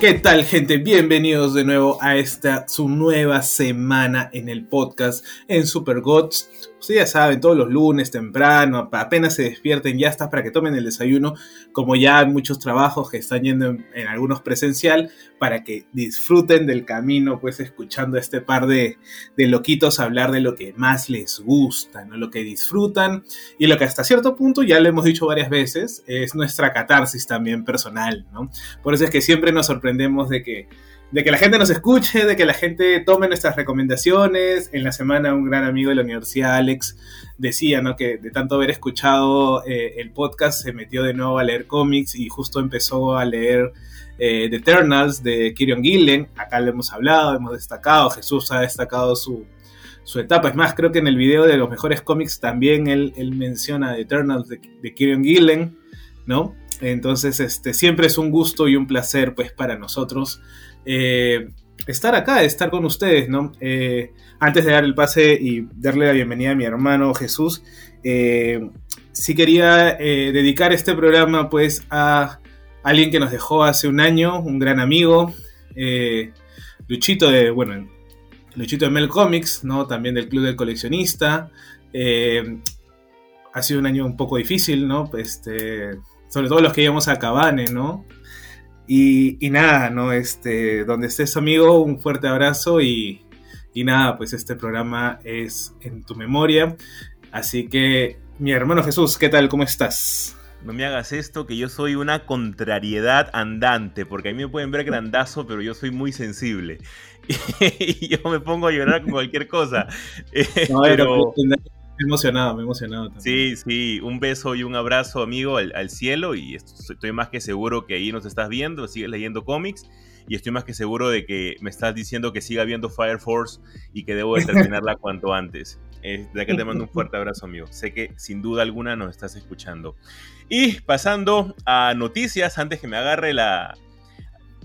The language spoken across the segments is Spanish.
¿Qué tal gente? Bienvenidos de nuevo a esta su nueva semana en el podcast en Super Gods Ustedes ya saben, todos los lunes temprano, apenas se despierten, ya está para que tomen el desayuno, como ya hay muchos trabajos que están yendo en, algunos presencial, para que disfruten del camino, pues escuchando a este par de, loquitos hablar de lo que más les gusta, ¿no? lo que disfrutan y lo que hasta cierto punto, ya lo hemos dicho varias veces, es nuestra catarsis también personal, ¿no? Por eso es que siempre nos sorprendemos de que de que la gente nos escuche, de que la gente tome nuestras recomendaciones. En la semana un gran amigo de la universidad, Alex, decía ¿no? que de tanto haber escuchado eh, el podcast se metió de nuevo a leer cómics y justo empezó a leer eh, The Eternals de Kieron Gillen. Acá lo hemos hablado, hemos destacado, Jesús ha destacado su, etapa. Es más, creo que en el video de los mejores cómics también él, menciona The Eternals de, de Gillen, ¿no? Entonces, este, siempre es un gusto y un placer, pues, para nosotros eh, estar acá, estar con ustedes, ¿no? Eh, antes de dar el pase y darle la bienvenida a mi hermano Jesús, eh, sí quería dedicar este programa, pues, a alguien que nos dejó hace un año, un gran amigo, Luchito de, bueno, Luchito de Mel Comics, ¿no? También del Club del Coleccionista. ha sido un año un poco difícil, ¿no? Este, sobre todo los que íbamos a Cabane, ¿no? Y, nada, ¿no? Este, donde estés amigo, un fuerte abrazo y, y nada, pues este programa es en tu memoria. Así que, mi hermano Jesús, ¿qué tal? ¿Cómo estás? No me hagas esto, que yo soy una contrariedad andante, porque a mí me pueden ver grandazo, pero yo soy muy sensible. Y yo me pongo a llorar con cualquier cosa. No, pero emocionado, me he emocionado también. Sí, sí, un beso y un abrazo, amigo, al, cielo. Y estoy más que seguro que ahí nos estás viendo, sigues leyendo cómics. Y estoy más que seguro de que me estás diciendo que siga viendo Fire Force y que debo de terminarla cuanto antes. de acá te mando un fuerte abrazo, amigo. Sé que sin duda alguna nos estás escuchando. Y pasando a noticias, antes que me agarre la,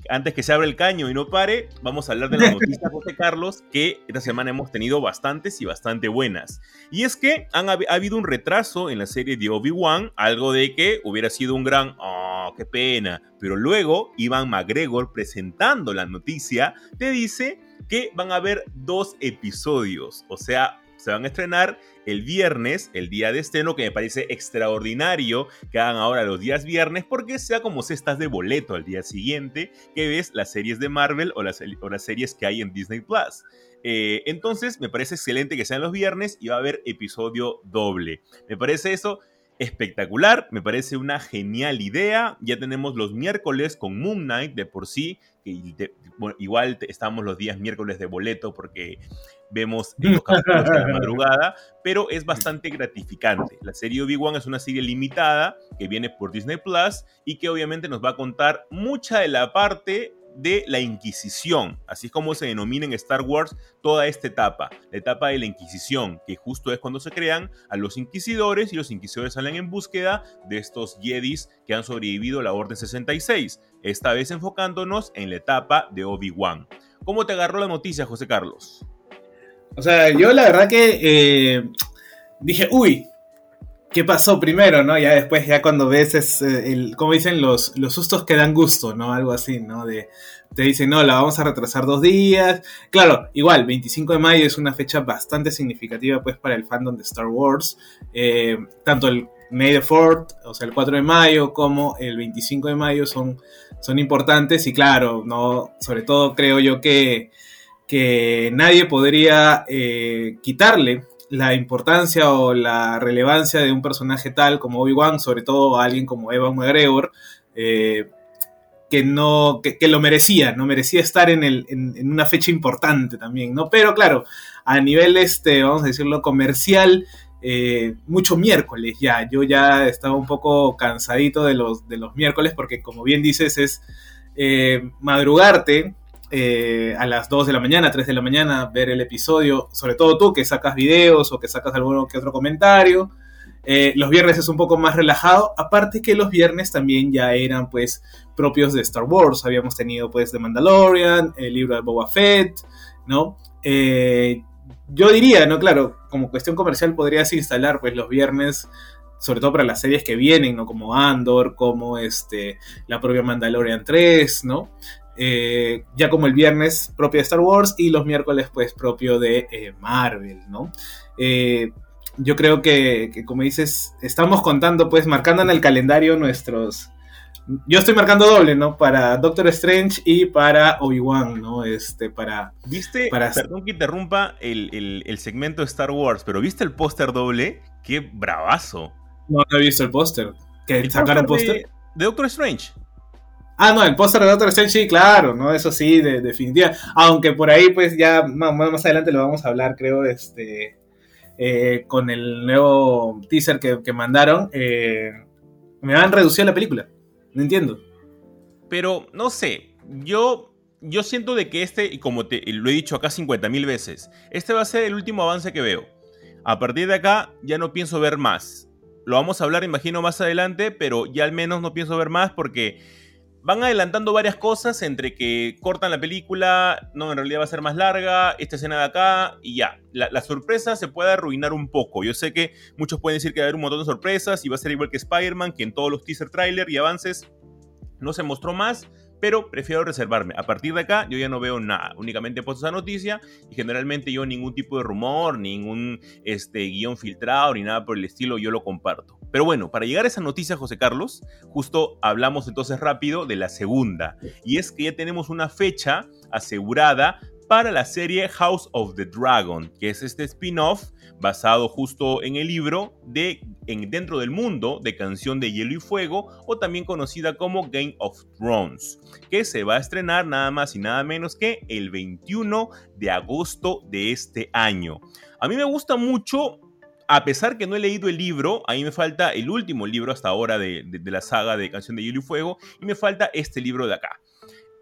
antes que se abra el caño y no pare, vamos a hablar de la noticia, José Carlos, que esta semana hemos tenido bastantes y bastante buenas. Y es que han, ha habido un retraso en la serie de Obi-Wan, algo de que hubiera sido un gran, oh, qué pena. Pero luego, Ivan McGregor, presentando la noticia, te dice que van a haber dos episodios, o sea, se van a estrenar el viernes, el día de estreno, que me parece extraordinario que hagan ahora los días viernes, porque sea como si estás de boleto al día siguiente que ves las series de Marvel o las, las series que hay en Disney Plus. Eh, entonces, me parece excelente que sean los viernes y va a haber episodio doble. Me parece eso espectacular, me parece una genial idea. Ya tenemos los miércoles con Moon Knight de por sí, que igual estamos los días miércoles de boleto porque vemos los capítulos de la madrugada, pero es bastante gratificante. La serie Obi-Wan es una serie limitada que viene por Disney Plus y que obviamente nos va a contar mucha de la parte de la Inquisición, así es como se denomina en Star Wars toda esta etapa, la etapa de la Inquisición, que justo es cuando se crean a los inquisidores y los inquisidores salen en búsqueda de estos Jedis que han sobrevivido a la Orden 66, esta vez enfocándonos en la etapa de Obi-Wan. ¿Cómo te agarró la noticia, José Carlos? O sea, yo la verdad que eh, dije, uy, ¿qué pasó primero, no? Ya después, ya cuando ves, es, eh, el, como dicen, los, los sustos que dan gusto, ¿no? Algo así, ¿no? De, te dicen, no, la vamos a retrasar dos días. Claro, igual, 25 de mayo es una fecha bastante significativa, pues, para el fandom de Star Wars. Eh, tanto el May the 4th, o sea, el 4 de mayo, como el 25 de mayo son, son importantes y claro, no, sobre todo creo yo que que nadie podría eh, quitarle la importancia o la relevancia de un personaje tal como Obi-Wan, sobre todo a alguien como Evan McGregor, eh, que, no, que, lo merecía, no merecía estar en, el, en, una fecha importante también, ¿no? Pero claro, a nivel, este, vamos a decirlo, comercial, eh, mucho miércoles ya, yo ya estaba un poco cansadito de los, de los miércoles porque como bien dices es madrugarte eh, a las 2 de la mañana, 3 de la mañana, ver el episodio, sobre todo tú que sacas videos o que sacas alguno que otro comentario. Eh, los viernes es un poco más relajado, aparte que los viernes también ya eran pues propios de Star Wars, habíamos tenido pues The Mandalorian, el libro de Boba Fett, ¿no? Eh, yo diría, ¿no? Claro, como cuestión comercial podrías instalar pues los viernes sobre todo para las series que vienen, ¿no? Como Andor, como este, la propia Mandalorian 3, ¿no? Eh, ya como el viernes propio de Star Wars y los miércoles pues propio de eh, Marvel, ¿no? Eh, yo creo que, como dices, estamos contando pues marcando en el calendario nuestros... Yo estoy marcando doble, ¿no? Para Doctor Strange y para Obi-Wan, ¿no? Este, para... ¿Viste? Perdón que interrumpa el, el segmento de Star Wars, pero ¿viste el póster doble? ¡Qué bravazo! No, no he visto el póster. ¿Que sacaron póster? De, Doctor Strange. Ah, no, el póster de Doctor Strange, sí, claro, ¿no? Eso sí, de, definitiva. Aunque por ahí, pues ya más, adelante lo vamos a hablar, creo, este. Eh, con el nuevo teaser que, mandaron. Eh, me van a reducir la película. No entiendo. Pero, no sé. Yo. Yo siento de que este, y como te lo he dicho acá 50 mil veces, este va a ser el último avance que veo. A partir de acá ya no pienso ver más. Lo vamos a hablar, imagino, más adelante, pero ya al menos no pienso ver más porque van adelantando varias cosas entre que cortan la película, no, en realidad va a ser más larga, esta escena de acá y ya. La, sorpresa se puede arruinar un poco. Yo sé que muchos pueden decir que va a haber un montón de sorpresas y va a ser igual que Spider-Man, que en todos los teaser trailer y avances no se mostró más pero prefiero reservarme. A partir de acá yo ya no veo nada, únicamente he puesto esa noticia y generalmente yo ningún tipo de rumor, ningún este, guion filtrado ni nada por el estilo yo lo comparto. Pero bueno, para llegar a esa noticia, José Carlos, justo hablamos entonces rápido de la segunda y es que ya tenemos una fecha asegurada para la serie House of the Dragon, que es este spin-off basado justo en el libro de en, Dentro del Mundo de Canción de Hielo y Fuego, o también conocida como Game of Thrones, que se va a estrenar nada más y nada menos que el 21 de agosto de este año. A mí me gusta mucho a pesar que no he leído el libro, ahí me falta el último libro hasta ahora de, la saga de Canción de Hielo y Fuego, y me falta este libro de acá.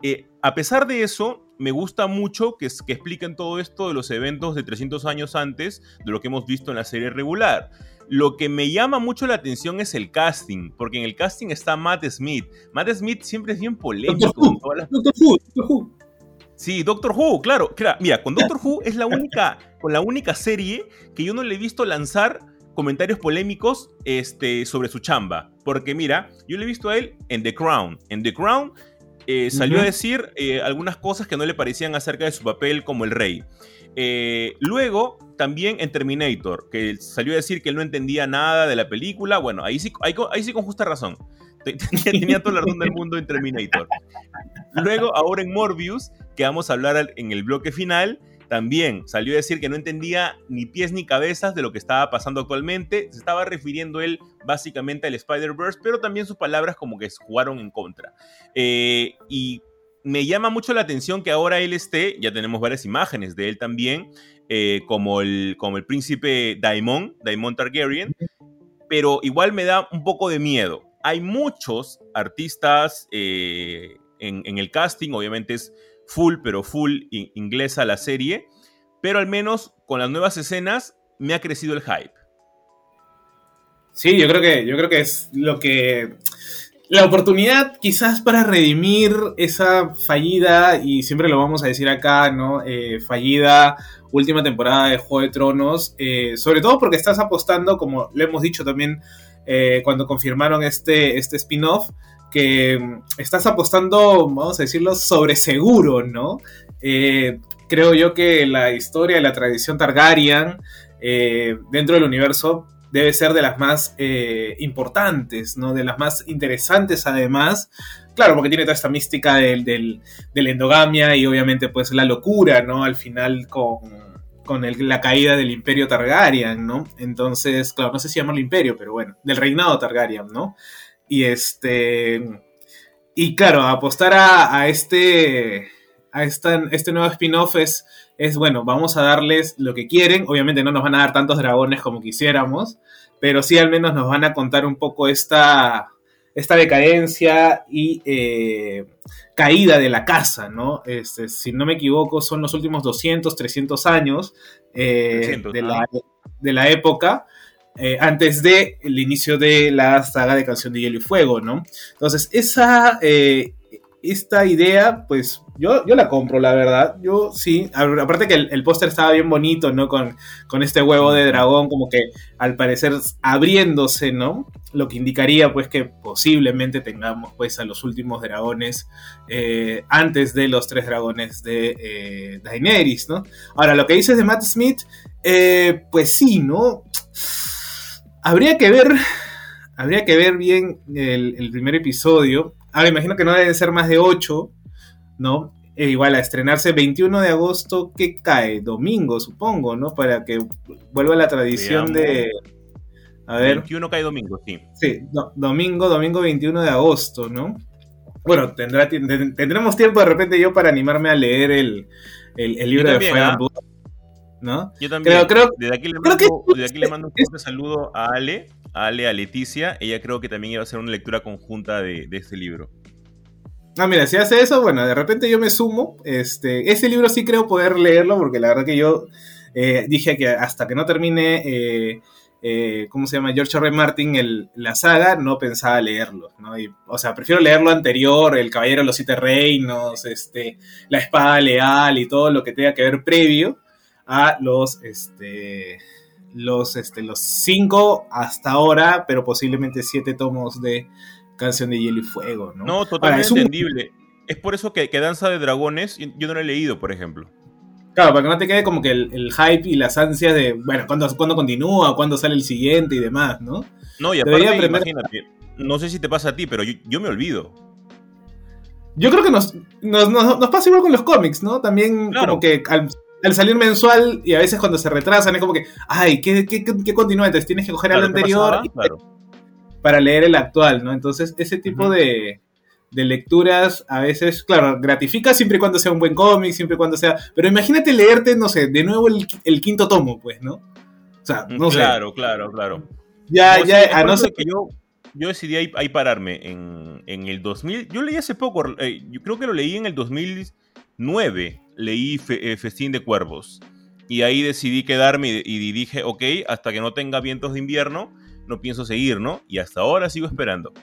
Eh, a pesar de eso, me gusta mucho que, que, expliquen todo esto de los eventos de 300 años antes de lo que hemos visto en la serie regular. Lo que me llama mucho la atención es el casting, porque en el casting está Matt Smith. Matt Smith siempre es bien polémico. Doctor, Who, Doctor Who. Sí, Doctor Who, claro. Mira, con Doctor Who es la única, con la única serie que yo no le he visto lanzar comentarios polémicos este, sobre su chamba. Porque mira, yo le he visto a él en The Crown. En The Crown eh, salió a decir eh, algunas cosas que no le parecían acerca de su papel como el rey. Eh, luego, también en Terminator, que salió a decir que él no entendía nada de la película. Bueno, ahí sí, ahí, sí con justa razón. Tenía toda la razón del mundo en Terminator. Luego, ahora en Morbius, que vamos a hablar en el bloque final, también salió a decir que no entendía ni pies ni cabezas de lo que estaba pasando actualmente. Se estaba refiriendo él básicamente al Spider-Verse, pero también sus palabras como que jugaron en contra. Eh, y me llama mucho la atención que ahora él esté, ya tenemos varias imágenes de él también, eh, como, el, como el príncipe Daimon, Daimon Targaryen, pero igual me da un poco de miedo. Hay muchos artistas eh, en, en el casting, obviamente es full, pero full inglesa la serie, pero al menos con las nuevas escenas me ha crecido el hype. Sí, yo creo que, yo creo que es lo que. La oportunidad quizás para redimir esa fallida, y siempre lo vamos a decir acá, ¿no? Eh, fallida última temporada de Juego de Tronos, eh, sobre todo porque estás apostando, como lo hemos dicho también eh, cuando confirmaron este, este spin-off, que mm, estás apostando, vamos a decirlo, sobre seguro, ¿no? Eh, creo yo que la historia y la tradición Targaryen eh, dentro del universo debe ser de las más eh, importantes, ¿no? De las más interesantes además. Claro, porque tiene toda esta mística del, del, de endogamia y obviamente pues la locura, ¿no? Al final con, con la caída del imperio Targaryen, ¿no? Entonces, claro, no sé si llamarlo imperio, pero bueno, del reinado Targaryen, ¿no? Y este. Y claro, apostar a, este. A este nuevo spin-off es, es, bueno, vamos a darles lo que quieren. Obviamente no nos van a dar tantos dragones como quisiéramos, pero sí al menos nos van a contar un poco esta, esta decadencia y eh, caída de la casa, ¿no? Este, si no me equivoco, son los últimos 200, 300 años eh, de, la, de, la, época. Eh, antes del el inicio de la saga de Canción de Hielo y Fuego, ¿no? Entonces, esa, esta idea, pues yo, yo la compro, la verdad. Yo sí. Aparte que el, póster estaba bien bonito, ¿no? Con, con, este huevo de dragón, como que al parecer abriéndose, ¿no? Lo que indicaría, pues, que posiblemente tengamos, pues, a los últimos dragones eh, antes de los tres dragones de eh, Daenerys, ¿no? Ahora, lo que dices de Matt Smith, eh, pues sí, ¿no? Habría que ver. Habría que ver bien el, el primer episodio Ahora imagino que no deben ser más de 8, ¿no? E igual a estrenarse 21 de agosto, ¿qué cae? Domingo, supongo, ¿no? Para que vuelva la tradición de... A ver. 21 cae domingo, sí. Sí, domingo, domingo 21 de agosto, ¿no? Bueno, tendrá, tendremos tiempo de repente yo para animarme a leer el, libro de Fire ¿ah? ¿No? Yo también. Creo, desde aquí le mando, desde aquí le mando un fuerte saludo a Ale, Ale, a Leticia. Ella creo que también iba a hacer una lectura conjunta de, este libro. Ah, mira, si hace eso, bueno, de repente yo me sumo. Este, ese libro sí creo poder leerlo, porque la verdad que yo eh, dije que hasta que no termine, eh, eh, ¿cómo se llama? George R. R. Martin, la saga, no pensaba leerlo, ¿no? o sea, prefiero leer lo anterior, El Caballero de los Siete Reinos, este, La Espada Leal y todo lo que tenga que ver previo a los, este, los, este, los cinco hasta ahora, pero posiblemente siete tomos de Canción de Hielo y Fuego, ¿no? No, totalmente es entendible. Es por eso que, que, Danza de Dragones yo no lo he leído, por ejemplo. Claro, para que no te quede como que el, hype y las ansias de, bueno, ¿cuándo, ¿cuándo, continúa? ¿Cuándo sale el siguiente y demás, no? No, y aparte, imagínate, no sé si te pasa a ti, pero yo, me olvido. Yo creo que nos, nos, pasa igual con los cómics, ¿no? También como que al salir mensual y a veces cuando se retrasan es como que, ay, ¿qué, qué, qué continúa? Entonces tienes que coger el anterior para leer el actual, ¿no? Entonces ese tipo de, lecturas a veces, claro, gratifica siempre y cuando sea un buen cómic, siempre y cuando sea... Pero imagínate leerte, no sé, de nuevo el, quinto tomo, pues, ¿no? O sea, no sé. Claro, claro, claro. Ya, ya, a no ser que yo yo decidí ahí, pararme en, el 2000. Yo leí hace poco, eh, yo creo que lo leí en el 2009 leí eh, Festín de Cuervos. Y ahí decidí quedarme y, dije, ok, hasta que no tenga vientos de invierno, no pienso seguir, ¿no? Y hasta ahora sigo esperando.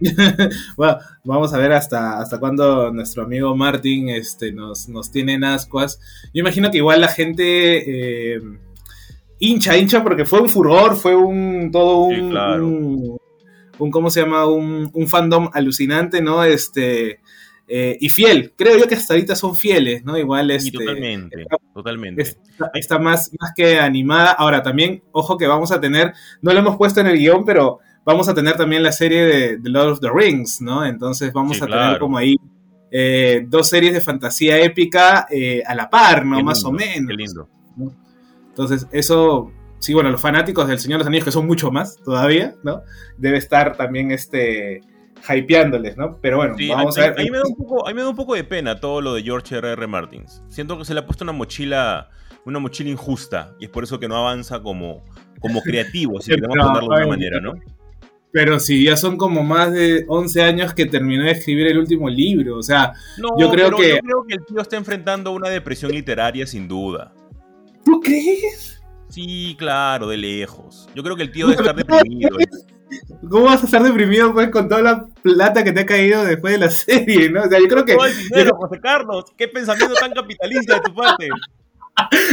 bueno, vamos a ver hasta, hasta cuándo nuestro amigo Martin este, nos, nos tiene en ascuas. Yo imagino que igual la gente eh, hincha, hincha, porque fue un furor, fue un todo un, un, un, ¿cómo se llama? Un, un, fandom alucinante, ¿no? Este, eh, y fiel. Creo yo que hasta ahorita son fieles, ¿no? Igual este, totalmente, totalmente. Está, más, más que animada. Ahora, también, ojo que vamos a tener, no lo hemos puesto en el guion, pero vamos a tener también la serie de The Lord of the Rings, ¿no? Entonces vamos a tener como ahí eh, dos series de fantasía épica eh, a la par, ¿no? más o menos. Qué lindo. Entonces, eso, sí, bueno, los fanáticos del Señor de los Anillos, que son mucho más todavía, ¿no? Debe estar también este hypeándoles, ¿no? Pero bueno, vamos a, ver. A mí, me da un poco, me da un poco de pena todo lo de George R.R. R. Martins. Siento que se le ha puesto una mochila, una mochila injusta y es por eso que no avanza como, como creativo, si queremos ponerlo de alguna manera, ¿no? Pero si ya son como más de 11 años que terminó de escribir el último libro, o sea, yo creo que... Yo creo que el tío está enfrentando una depresión literaria sin duda. ¿Tú crees? Sí, claro, de lejos. Yo creo que el tío debe estar deprimido. ¿Cómo vas a estar deprimido pues con toda la plata que te ha caído después de la serie, no? O sea, yo creo que... José Carlos, qué pensamiento tan capitalista de tu parte.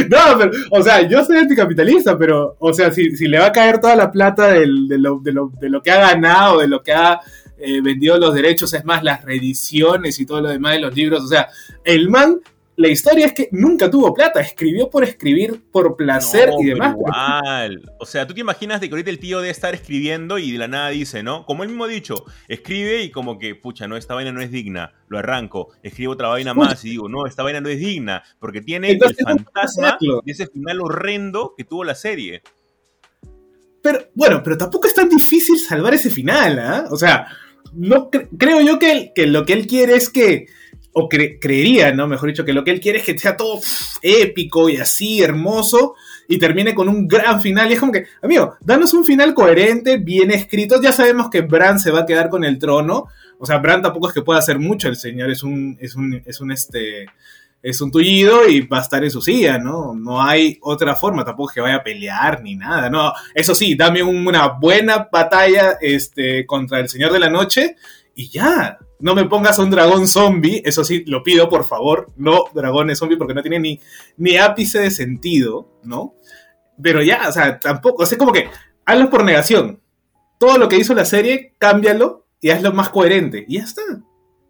No, pero, o sea, yo soy anticapitalista, pero, o sea, si, si le va a caer toda la plata de, lo, de, lo, de, lo, que ha ganado, de lo que ha eh, vendido los derechos, es más, las reediciones y todo lo demás de los libros, o sea, el man la historia es que nunca tuvo plata, escribió por escribir, por placer y demás. Igual. O sea, tú te imaginas de que ahorita el tío debe estar escribiendo y de la nada dice, ¿no? Como él mismo ha dicho, escribe y como que, pucha, no, esta vaina no es digna, lo arranco, escribo otra vaina más y digo, no, esta vaina no es digna, porque tiene el fantasma de ese final horrendo que tuvo la serie. Pero, bueno, pero tampoco es tan difícil salvar ese final, ¿ah? O sea, no creo yo que, que lo que él quiere es que o creería, ¿no? Mejor dicho, que lo que él quiere es que sea todo épico y así, hermoso, y termine con un gran final. Y es como que, amigo, danos un final coherente, bien escrito. Ya sabemos que Bran se va a quedar con el trono. O sea, Bran tampoco es que pueda hacer mucho, el señor es un, es un, es un, este, es un tullido y va a estar en su silla, ¿no? No hay otra forma, tampoco que vaya a pelear ni nada, ¿no? Eso sí, dame una buena batalla este, contra el Señor de la Noche y ya. No me pongas un dragón zombie, eso sí, lo pido por favor, no dragones zombie porque no tiene ni, ni ápice de sentido, ¿no? Pero ya, o sea, tampoco, o sea, como que hazlo por negación. Todo lo que hizo la serie, cámbialo y hazlo más coherente. Y ya está.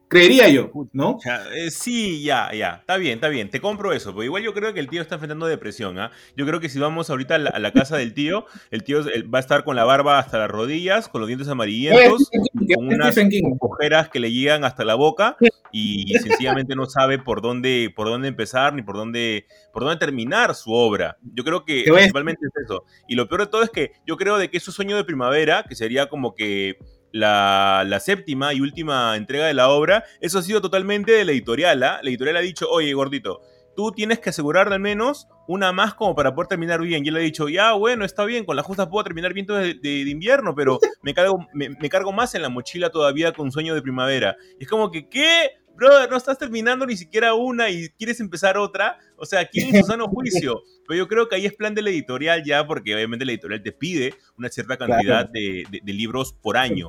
Creería yo, ¿no? Eh, sí, ya, ya. Está bien, está bien. Te compro eso. Pero igual yo creo que el tío está enfrentando depresión. ¿ah? Yo creo que si vamos ahorita a la, casa del tío, el tío va a estar con la barba hasta las rodillas, con los dientes amarillentos, con unas ojeras que le llegan hasta la boca y sencillamente no sabe por dónde, por dónde empezar ni por dónde, por dónde terminar su obra. Yo creo que principalmente es eso. Y lo peor de todo es que yo creo de que es su sueño de primavera, que sería como que la, séptima y última entrega de la obra, eso ha sido totalmente de la editorial. ¿ah? La editorial ha dicho, oye, gordito, tú tienes que asegurar al menos una más como para poder terminar bien. Y él ha dicho, ya, bueno, está bien, con la justa puedo terminar bien de, de, invierno, pero me cargo, me, me, cargo más en la mochila todavía con sueño de primavera. Y es como que, ¿qué? brother, no estás terminando ni siquiera una y quieres empezar otra. O sea, ¿quién es su sano juicio? Pero yo creo que ahí es plan de la editorial ya, porque obviamente la editorial te pide una cierta cantidad de, libros por año.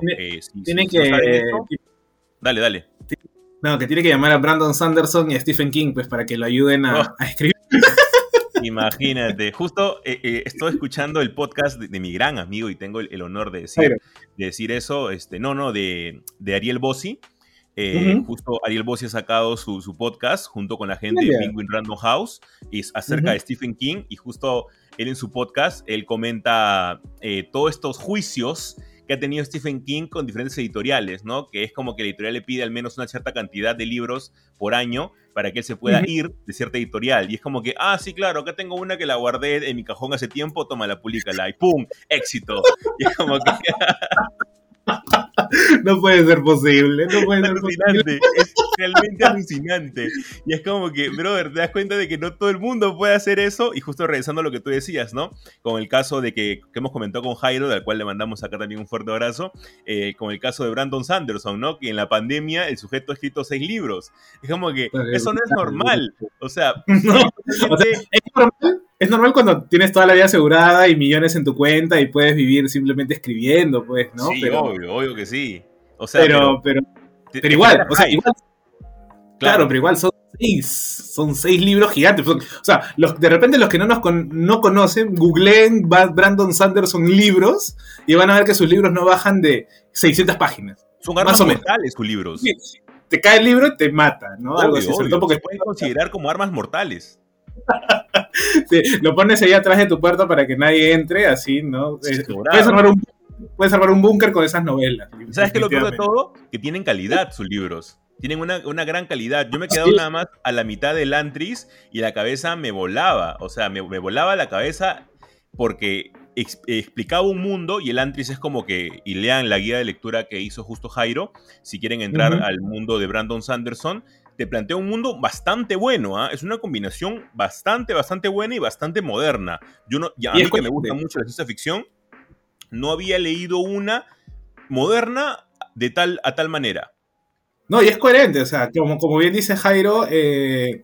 Tiene, que... dale, dale. No, que tiene que llamar a Brandon Sanderson y a Stephen King, pues, para que lo ayuden a, oh. escribir. Imagínate, justo eh, eh, estoy escuchando el podcast de, mi gran amigo y tengo el, honor de decir, de decir eso, este, no, no, de, de Ariel Bossi, eh, justo Ariel Bossi ha sacado su, podcast junto con la gente de Penguin Random House y es acerca de Stephen King y justo él en su podcast, él comenta eh, todos estos juicios que ha tenido Stephen King con diferentes editoriales, ¿no? Que es como que la editorial le pide al menos una cierta cantidad de libros por año para que él se pueda ir de cierta editorial. Y es como que, ah, sí, claro, acá tengo una que la guardé en mi cajón hace tiempo, toma la la y ¡pum! ¡Éxito! Y es como que... no puede ser posible, no puede ser posible. Es realmente alucinante. Y es como que, brother, te das cuenta de que no todo el mundo puede hacer eso. Y justo regresando a lo que tú decías, ¿no? Con el caso de que, que hemos comentado con Jairo, del cual le mandamos acá también un fuerte abrazo, eh, con el caso de Brandon Sanderson, ¿no? Que en la pandemia el sujeto ha escrito seis libros. Es como que eso no es normal. O sea, es normal es normal cuando tienes toda la vida asegurada y millones en tu cuenta y puedes vivir simplemente escribiendo, pues, ¿no? Sí, pero, obvio, obvio que sí. O sea, pero, pero, pero, igual, o sea, igual. Claro, pero igual son seis, son seis libros gigantes. O sea, los, de repente los que no nos no conocen, googleen Brandon Sanderson libros y van a ver que sus libros no bajan de 600 páginas. Son armas mortales sus libros. te cae el libro y te mata, ¿no? Algo así, todo porque se pueden considerar como armas mortales. Lo pones ahí atrás de tu puerta para que nadie entre, así, ¿no? Eh, puedes armar un puedes armar un búnker con esas novelas. ¿Sabes qué lo peor de todo? Que tienen calidad sus libros. Tienen una, gran calidad. Yo me he quedado nada más a la mitad del Antris y la cabeza me volaba. O sea, me, volaba la cabeza porque explicaba un mundo y el Antris es como que, y lean la guía de lectura que hizo justo Jairo, si quieren entrar al mundo de Brandon Sanderson, te plantea un mundo bastante bueno, ¿ah? es una combinación bastante, bastante buena y bastante moderna. Yo no, ya, a mí que me gusta mucho la ciencia ficción, no había leído una moderna de tal a tal manera. No, y es coherente, o sea, como, como bien dice Jairo, eh,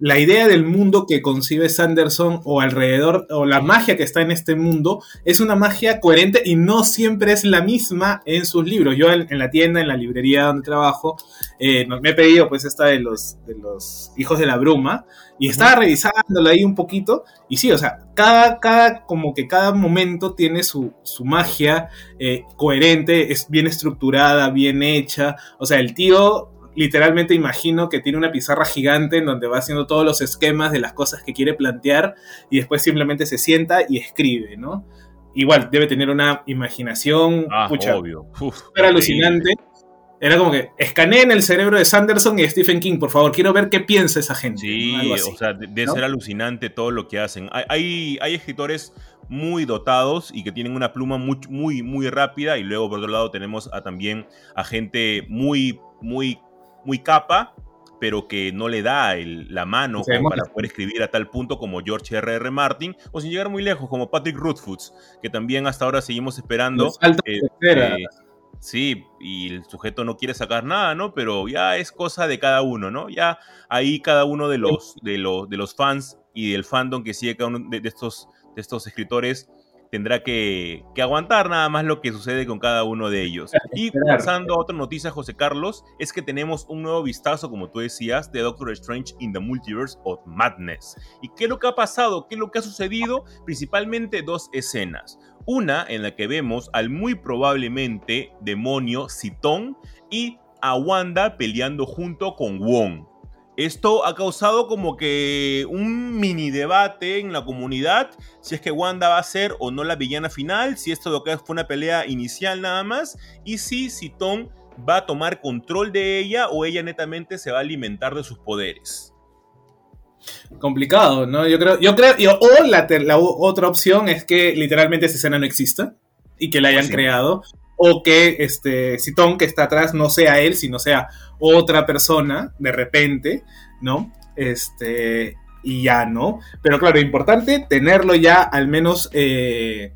la idea del mundo que concibe Sanderson o alrededor, o la magia que está en este mundo, es una magia coherente y no siempre es la misma en sus libros. Yo en, la tienda, en la librería donde trabajo, eh, me he pedido pues esta de los, de los Hijos de la Bruma y estaba revisándola ahí un poquito y sí, o sea, cada, cada como que cada momento tiene su, su magia eh, coherente, es bien estructurada, bien hecha. O sea, el tío literalmente imagino que tiene una pizarra gigante en donde va haciendo todos los esquemas de las cosas que quiere plantear y después simplemente se sienta y escribe, ¿no? Igual, debe tener una imaginación ah, obvio. Era alucinante. Era como que escaneen el cerebro de Sanderson y Stephen King, por favor, quiero ver qué piensa esa gente. Sí, o sea, debe ser alucinante todo lo que hacen. Hay, hay, escritores muy dotados y que tienen una pluma muy, muy, muy rápida y luego por otro lado tenemos a, también a gente muy, muy muy capa, pero que no le da la mano para poder escribir a tal punto como George R.R. R. Martin, o sin llegar muy lejos, como Patrick Rothfuss, que también hasta ahora seguimos esperando. Este, sí, y el sujeto no quiere sacar nada, ¿no? Pero ya es cosa de cada uno, ¿no? Ya ahí cada uno de los, de los, de los fans y del fandom que sigue cada uno de, estos, de estos escritores tendrá que, aguantar nada más lo que sucede con cada uno de ellos. Y pasando a otra noticia, José Carlos, es que tenemos un nuevo vistazo, como tú decías, de Doctor Strange in the Multiverse of Madness. ¿Y qué es lo que ha pasado? ¿Qué es lo que ha sucedido? Principalmente dos escenas. Una en la que vemos al muy probablemente demonio Citón y a Wanda peleando junto con Wong. Esto ha causado como que un mini debate en la comunidad, si es que Wanda va a ser o no la villana final, si esto lo que fue una pelea inicial nada más, y si Citón va a tomar control de ella o ella netamente se va a alimentar de sus poderes. Complicado, ¿no? Yo creo, yo creo, o la, otra opción es que literalmente esa escena no exista y que la hayan pues creado, o que este Citón que está atrás no sea él, sino sea otra persona de repente, ¿no? Este, y ya, ¿no? Pero claro, importante tenerlo ya al menos, eh,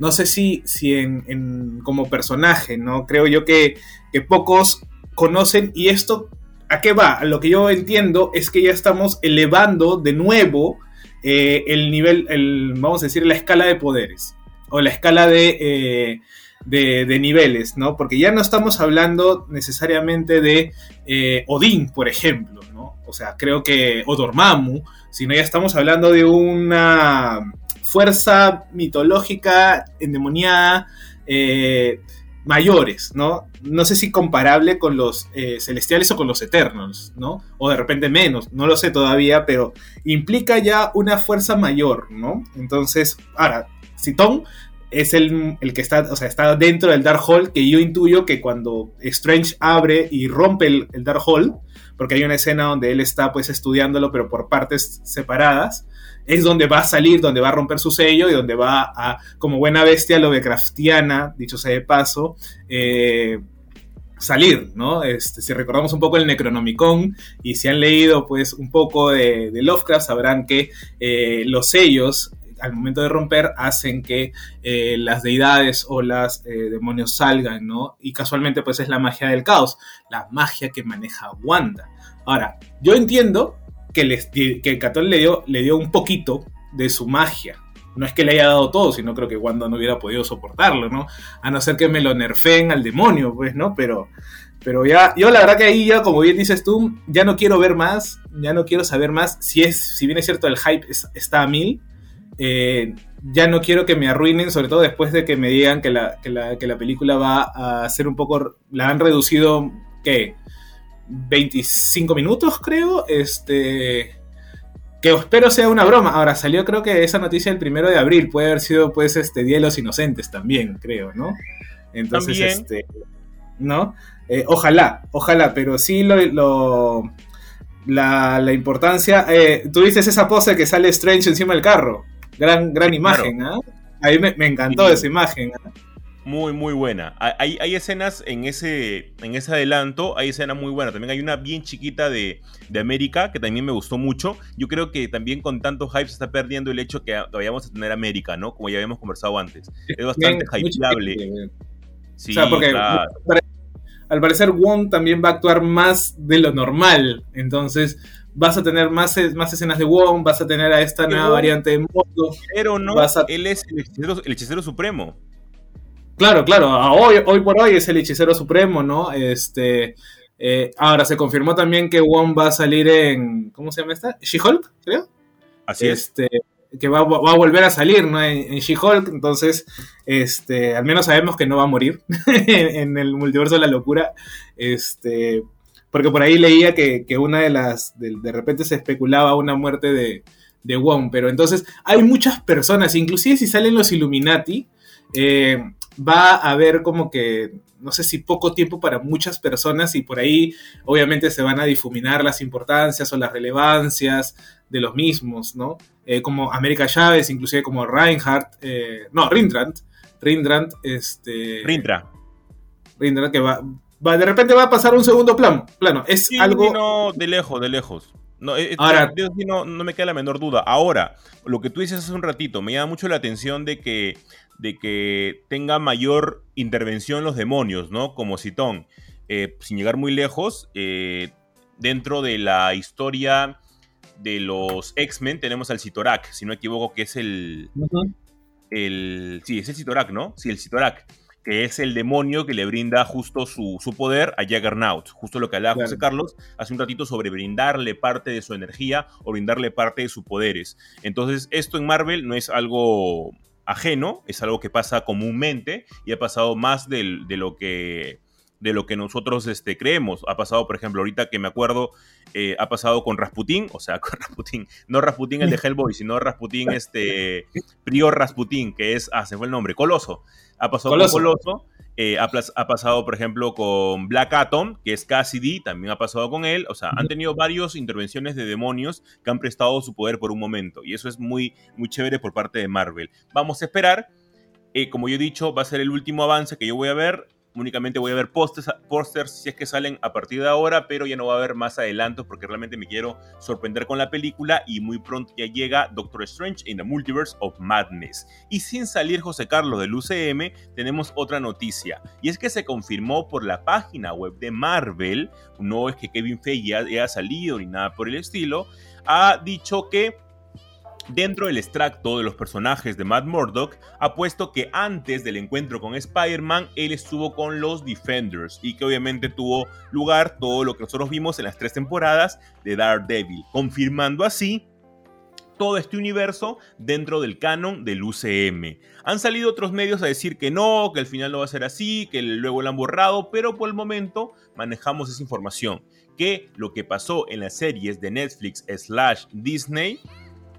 no sé si, si en, como personaje, ¿no? Creo yo que, que pocos conocen y esto, ¿a qué va? Lo que yo entiendo es que ya estamos elevando de nuevo eh, el nivel, el, vamos a decir, la escala de poderes o la escala de... Eh, de, niveles, ¿no? Porque ya no estamos hablando necesariamente de eh, Odín, por ejemplo, ¿no? O sea, creo que, o Dormammu, sino ya estamos hablando de una fuerza mitológica endemoniada eh, mayores, ¿no? No sé si comparable con los eh, celestiales o con los eternos, ¿no? O de repente menos, no lo sé todavía, pero implica ya una fuerza mayor, ¿no? Entonces, ahora, Citón es el, que está, o sea, está dentro del Dark Hall, que yo intuyo que cuando Strange abre y rompe el, Dark Hall, porque hay una escena donde él está pues estudiándolo, pero por partes separadas, es donde va a salir, donde va a romper su sello y donde va a, como buena bestia Lovecraftiana, dicho sea de paso, eh, salir, ¿no? Este, si recordamos un poco el Necronomicon y si han leído pues un poco de, Lovecraft, sabrán que eh, los sellos al momento de romper hacen que eh, las deidades o las eh, demonios salgan, ¿no? Y casualmente pues es la magia del caos, la magia que maneja Wanda. Ahora, yo entiendo que, les, que Catón le dio, le dio un poquito de su magia. No es que le haya dado todo, sino creo que Wanda no hubiera podido soportarlo, ¿no? A no ser que me lo nerfeen al demonio, pues, ¿no? Pero, pero ya, yo la verdad que ahí ya, como bien dices tú, ya no quiero ver más, ya no quiero saber más. Si es, si bien es cierto, el hype está a mil, eh, ya no quiero que me arruinen, sobre todo después de que me digan que la, película va a ser un poco, la han reducido, ¿qué? 25 minutos, creo. Este. Que espero sea una broma. Ahora salió, creo que esa noticia el primero de abril. Puede haber sido, pues, este Día de los Inocentes también, creo, ¿no? Entonces, este. ¿No? Eh, ojalá, ojalá, pero sí lo. la, importancia. Eh, Tú dices esa pose que sale Strange encima del carro. Gran, gran imagen, ¿ah? Ahí me, encantó esa imagen. ¿ah? Muy, muy buena. Hay, hay, escenas en ese, en ese adelanto, hay escenas muy buenas. También hay una bien chiquita de, de, América que también me gustó mucho. Yo creo que también con tanto hype se está perdiendo el hecho que todavía vamos a tener América, ¿no? Como ya habíamos conversado antes. Es bastante hypeable. Sí, o sea, porque al parecer Wong también va a actuar más de lo normal. Entonces, vas a tener más, más escenas de Wong, vas a tener a esta nueva variante de modo. Pero no, él es el hechicero, supremo. Claro, claro, hoy, hoy por hoy es el hechicero supremo, ¿no? Este, eh, ahora se confirmó también que Wong va a salir en, ¿cómo se llama esta? She-Hulk, creo. Así este, Que va, a volver a salir, ¿no? En, She-Hulk, entonces, este, al menos sabemos que no va a morir en, en el multiverso de la locura. Este, porque por ahí leía que, una de las, de, repente se especulaba una muerte de, de Wong, pero entonces hay muchas personas, inclusive si salen los Illuminati, eh, va a haber como que, no sé si poco tiempo para muchas personas y por ahí obviamente se van a difuminar las importancias o las relevancias de los mismos, ¿no? Eh, como América Chávez, inclusive como Reinhardt, eh, no, Rindrand, Rindrand, este... Rindra. Rindra, que va, de repente va a pasar un segundo plano. plano. Es algo. No, de lejos, de lejos. No, eh, Ahora, no, no, me queda la menor duda. Ahora, lo que tú dices hace un ratito, me llama mucho la atención de que, de que tenga mayor intervención los demonios, ¿no? Como Citón. Eh, sin llegar muy lejos, eh, dentro de la historia de los X-Men tenemos al Citorak, si no me equivoco, que es el, el... Sí, es el Citorak, ¿no? Sí, el Citorak que es el demonio que le brinda justo su, poder a Jaggernaut. Justo lo que hablaba José Carlos hace un ratito sobre brindarle parte de su energía o brindarle parte de sus poderes. Entonces, esto en Marvel no es algo ajeno, es algo que pasa comúnmente y ha pasado más de lo que de lo que nosotros este, creemos. Ha pasado, por ejemplo, ahorita que me acuerdo, eh, ha pasado con Rasputín, o sea, con Rasputín, no Rasputín el de Hellboy, sino Rasputín, este, Prior Rasputín, que es, ah, se fue el nombre, Coloso. Ha pasado con Coloso. Eh, ha, pasado, por ejemplo, con Black Atom, que es Cassidy, también ha pasado con él. O sea, han tenido varias intervenciones de demonios que han prestado su poder por un momento. Y eso es muy, muy chévere por parte de Marvel. Vamos a esperar. Eh, como yo he dicho, va a ser el último avance que yo voy a ver únicamente voy a ver pósters si es que salen a partir de ahora, pero ya no va a haber más adelantos porque realmente me quiero sorprender con la película y muy pronto ya llega Doctor Strange in the Multiverse of Madness. Y sin salir José Carlos del UCM, tenemos otra noticia y es que se confirmó por la página web de Marvel, no es que Kevin Feige haya salido ni nada por el estilo, ha dicho que Dentro del extracto de los personajes de Matt Murdock, ha puesto que antes del encuentro con Spider-Man, él estuvo con los Defenders y que obviamente tuvo lugar todo lo que nosotros vimos en las tres temporadas de Daredevil, confirmando así todo este universo dentro del canon del UCM. Han salido otros medios a decir que no, que al final no va a ser así, que luego lo han borrado, pero por el momento manejamos esa información. Que lo que pasó en las series de Netflix slash Disney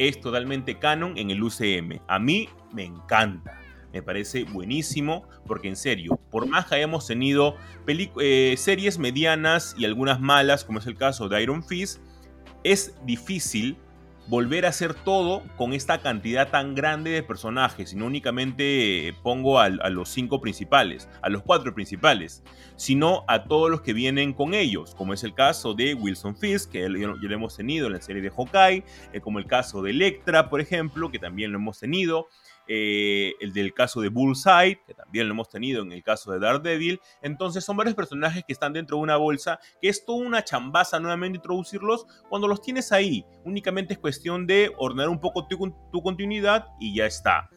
es totalmente canon en el UCM. A mí me encanta. Me parece buenísimo porque en serio, por más que hayamos tenido eh, series medianas y algunas malas, como es el caso de Iron Fist, es difícil volver a hacer todo con esta cantidad tan grande de personajes, y no únicamente pongo a, los cinco principales, a los cuatro principales, sino a todos los que vienen con ellos, como es el caso de Wilson Fisk, que ya lo hemos tenido en la serie de Hawkeye, eh, como el caso de Electra, por ejemplo, que también lo hemos tenido, eh, el del caso de Bullseye, que también lo hemos tenido en el caso de Daredevil. Entonces son varios personajes que están dentro de una bolsa, que es toda una chambaza nuevamente introducirlos cuando los tienes ahí. Únicamente es cuestión de ordenar un poco tu, tu continuidad y ya está.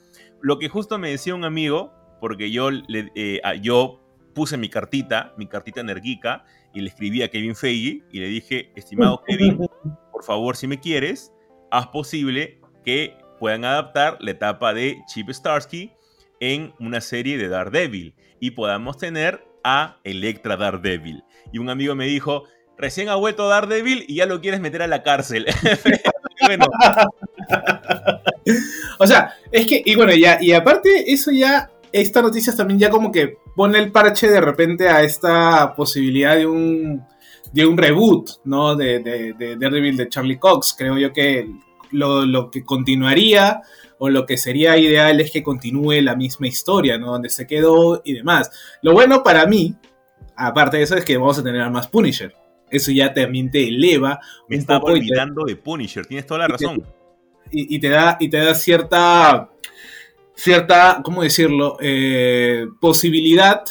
Lo que justo me decía un amigo, porque yo, le, eh, yo puse mi cartita, mi cartita energica, y le escribí a Kevin Feige y le dije, estimado Kevin, por favor, si me quieres, haz posible que puedan adaptar la etapa de Chip Starsky en una serie de Daredevil y podamos tener a Electra Daredevil. Y un amigo me dijo, recién ha vuelto Daredevil y ya lo quieres meter a la cárcel. o sea, es que, y bueno, ya, y aparte eso ya, esta noticia también ya como que pone el parche de repente a esta posibilidad de un, de un reboot, ¿no? De, de Daredevil de Charlie Cox. Creo yo que lo, que continuaría o lo que sería ideal es que continúe la misma historia, ¿no? Donde se quedó y demás. Lo bueno para mí, aparte de eso, es que vamos a tener a más Punisher. Eso ya también te eleva. Me estaba olvidando de Punisher, tienes toda la razón. y, te da, y te da cierta, cierta, ¿cómo decirlo? Eh, posibilidad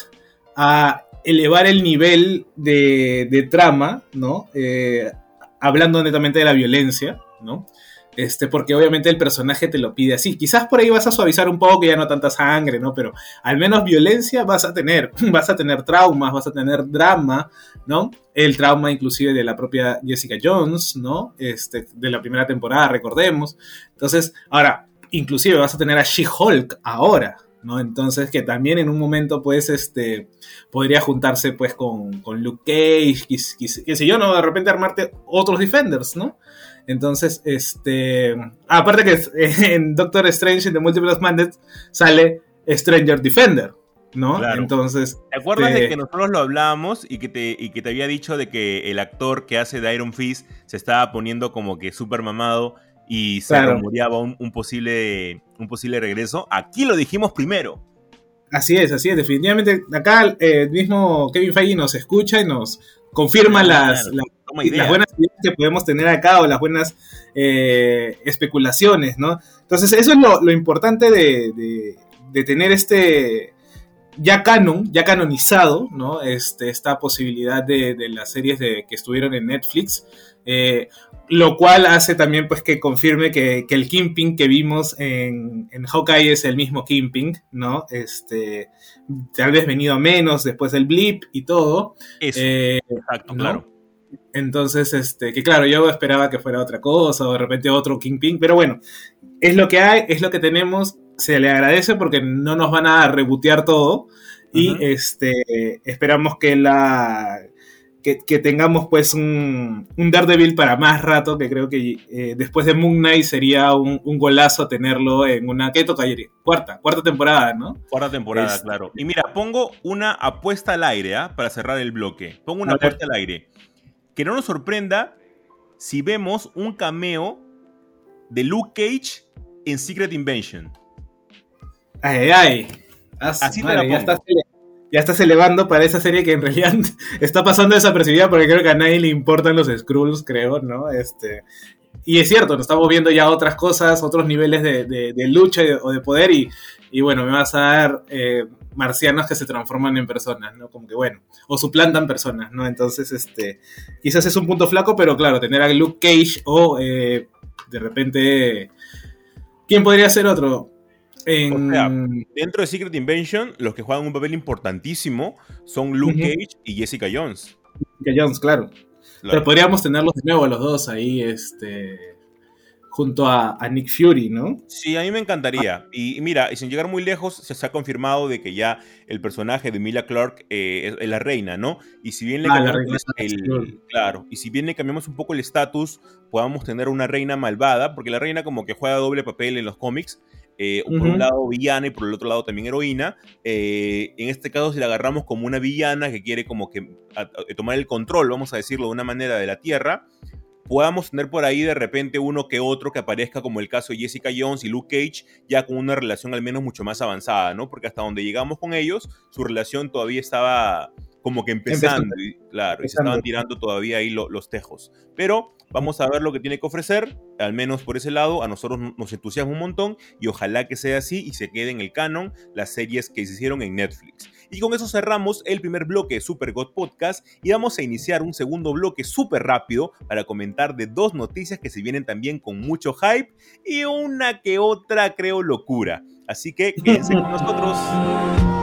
a elevar el nivel de, trama, ¿no? Eh, hablando netamente de la violencia, ¿no? Este, porque obviamente el personaje te lo pide así. Quizás por ahí vas a suavizar un poco, ya no tanta sangre, ¿no? Pero al menos violencia vas a tener. Vas a tener traumas, vas a tener drama, ¿no? El trauma inclusive de la propia Jessica Jones, ¿no? Este, de la primera temporada, recordemos. Entonces, ahora, inclusive vas a tener a She-Hulk ahora, ¿no? Entonces, que también en un momento, pues, este, podría juntarse, pues, con, con Luke Cage, que, si yo, ¿no? De repente armarte otros Defenders, ¿no? Entonces, este. Aparte que en Doctor Strange en The Multiple Madness sale Stranger Defender. ¿no? Entonces. ¿Te acuerdas de que nosotros lo hablábamos y que, te, y que te había dicho de que el actor que hace de Iron Fist se estaba poniendo como que súper mamado y se rumoreaba un, posible, un posible regreso? Aquí lo dijimos primero. Así es, así es, definitivamente. Acá eh, el mismo Kevin Feige nos escucha y nos confirma las, las, buenas ideas que podemos tener acá o las buenas eh, especulaciones, ¿no? Entonces, eso es lo, importante de, tener este ya canon, ya canonizado, ¿no? Este, esta posibilidad de, las series de, que estuvieron en Netflix. Eh, lo cual hace también pues que confirme que, el Kingpin que vimos en, en, Hawkeye es el mismo Kingpin, ¿no? Este, tal vez venido a menos después del blip y todo. Eh, exacto, claro. Entonces, este, que claro, yo esperaba que fuera otra cosa o de repente otro Kingpin, pero bueno, es lo que hay, es lo que tenemos, se le agradece porque no nos van a rebotear todo y este, esperamos que la que, tengamos pues un, un, Daredevil para más rato, que creo que eh, después de Moon Knight sería un, golazo tenerlo en una... ¿Qué toca, Cuarta, cuarta temporada, ¿no? Cuarta temporada, claro. Y mira, pongo una apuesta al aire ¿ah? para cerrar el bloque. Pongo una apuesta al aire. Que no nos sorprenda si vemos un cameo de Luke Cage en Secret Invention. Ay, ay. Así te la pongo ya estás elevando para esa serie que en realidad está pasando desapercibida porque creo que a nadie le importan los Skrulls, creo, ¿no? Este, y es cierto, nos estamos viendo ya otras cosas, otros niveles de, lucha o de poder y, y, bueno, me vas a dar eh, marcianos que se transforman en personas, ¿no? Como que bueno, o suplantan personas, ¿no? Entonces, este, quizás es un punto flaco, pero claro, tener a Luke Cage o eh, de repente... ¿Quién podría ser otro? Dentro de Secret Invention, los que juegan un papel importantísimo son Luke Cage y Jessica Jones. Jessica Jones, claro. Pero podríamos tenerlos de nuevo a los dos ahí, este, junto a, Nick Fury, ¿no? Sí, a mí me encantaría. Y, mira, y sin llegar muy lejos, se, ha confirmado de que ya el personaje de Emilia Clark eh, es, la reina, ¿no? Y si bien le ah, cambiamos el, claro, y si bien le cambiamos un poco el estatus, podamos tener una reina malvada, porque la reina como que juega doble papel en los cómics. Eh, por un lado villana y por el otro lado también heroína. Eh, en este caso, si la agarramos como una villana que quiere como que tomar el control, vamos a decirlo de una manera, de la Tierra, podamos tener por ahí de repente uno que otro que aparezca como el caso de Jessica Jones y Luke Cage, ya con una relación al menos mucho más avanzada, ¿no? Porque hasta donde llegamos con ellos, su relación todavía estaba como que empezando, y, claro, y se estaban tirando todavía ahí los tejos. Pero vamos a ver lo que tiene que ofrecer, al menos por ese lado, a nosotros nos entusiasma un montón y ojalá que sea así y se quede en el canon las series que se hicieron en Netflix. Y con eso cerramos el primer bloque de Super God Podcast y vamos a iniciar un segundo bloque súper rápido para comentar de dos noticias que se vienen también con mucho hype y una que otra creo locura. Así que quédense con nosotros.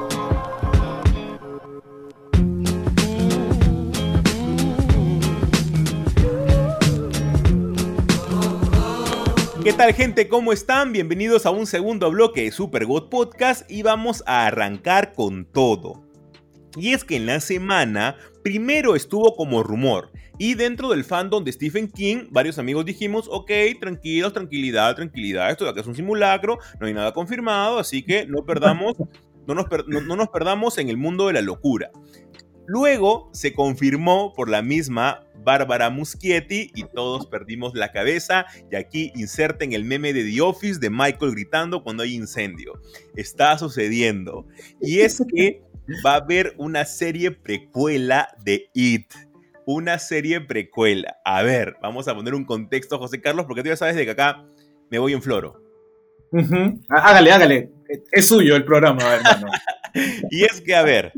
¿Qué tal gente? ¿Cómo están? Bienvenidos a un segundo bloque de Super God Podcast y vamos a arrancar con todo. Y es que en la semana primero estuvo como rumor y dentro del fandom de Stephen King varios amigos dijimos, ok, tranquilos, tranquilidad, tranquilidad, esto de acá es un simulacro, no hay nada confirmado, así que no perdamos, no nos, no nos perdamos en el mundo de la locura. Luego se confirmó por la misma Bárbara Muschietti y todos perdimos la cabeza. Y aquí inserten el meme de The Office de Michael gritando cuando hay incendio. Está sucediendo. Y es que va a haber una serie precuela de It. Una serie precuela. A ver, vamos a poner un contexto, José Carlos, porque tú ya sabes de que acá me voy en floro. Hágale, hágale. Es suyo el programa, hermano. y es que, a ver,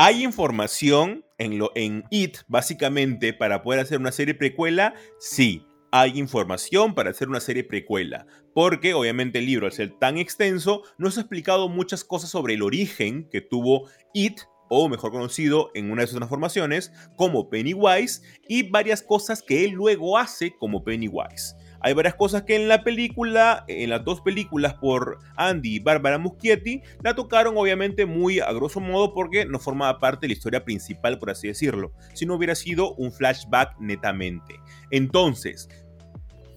hay información en, lo, en It, básicamente, para poder hacer una serie precuela, sí. Hay información para hacer una serie precuela, porque obviamente el libro, al ser tan extenso, nos ha explicado muchas cosas sobre el origen que tuvo It, o mejor conocido en una de sus transformaciones, como Pennywise, y varias cosas que él luego hace como Pennywise. Hay varias cosas que en la película, en las dos películas por Andy y Bárbara Muschietti, la tocaron obviamente muy a grosso modo porque no formaba parte de la historia principal, por así decirlo, si no hubiera sido un flashback netamente. Entonces,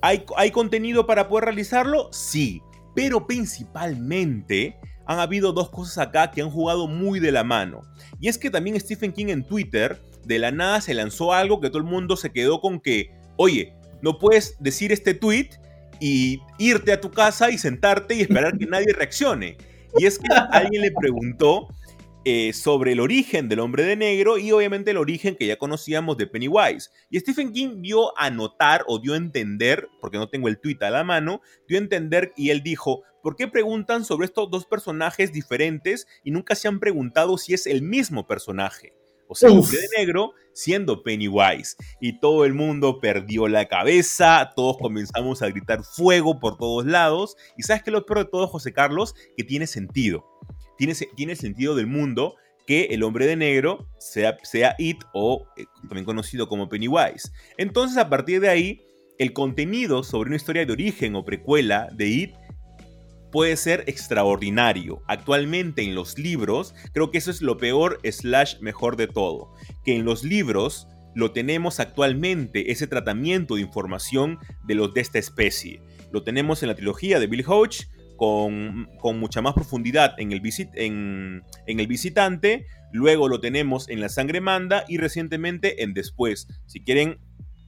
¿hay, ¿hay contenido para poder realizarlo? Sí, pero principalmente han habido dos cosas acá que han jugado muy de la mano. Y es que también Stephen King en Twitter, de la nada se lanzó algo que todo el mundo se quedó con que, oye, no puedes decir este tweet y irte a tu casa y sentarte y esperar que nadie reaccione. Y es que alguien le preguntó eh, sobre el origen del hombre de negro y obviamente el origen que ya conocíamos de Pennywise. Y Stephen King dio a notar o dio a entender, porque no tengo el tweet a la mano, dio a entender y él dijo, ¿por qué preguntan sobre estos dos personajes diferentes y nunca se han preguntado si es el mismo personaje? O sea, hombre de negro, siendo Pennywise. Y todo el mundo perdió la cabeza, todos comenzamos a gritar fuego por todos lados. Y sabes que lo peor de todo, José Carlos, que tiene sentido. Tiene, tiene sentido del mundo que el hombre de negro sea, sea It o eh, también conocido como Pennywise. Entonces, a partir de ahí, el contenido sobre una historia de origen o precuela de It puede ser extraordinario. Actualmente en los libros, creo que eso es lo peor slash mejor de todo, que en los libros lo tenemos actualmente, ese tratamiento de información de los de esta especie. Lo tenemos en la trilogía de Bill Hodge, con, mucha más profundidad en el, en, en el visitante, luego lo tenemos en la sangre manda y recientemente en después. Si quieren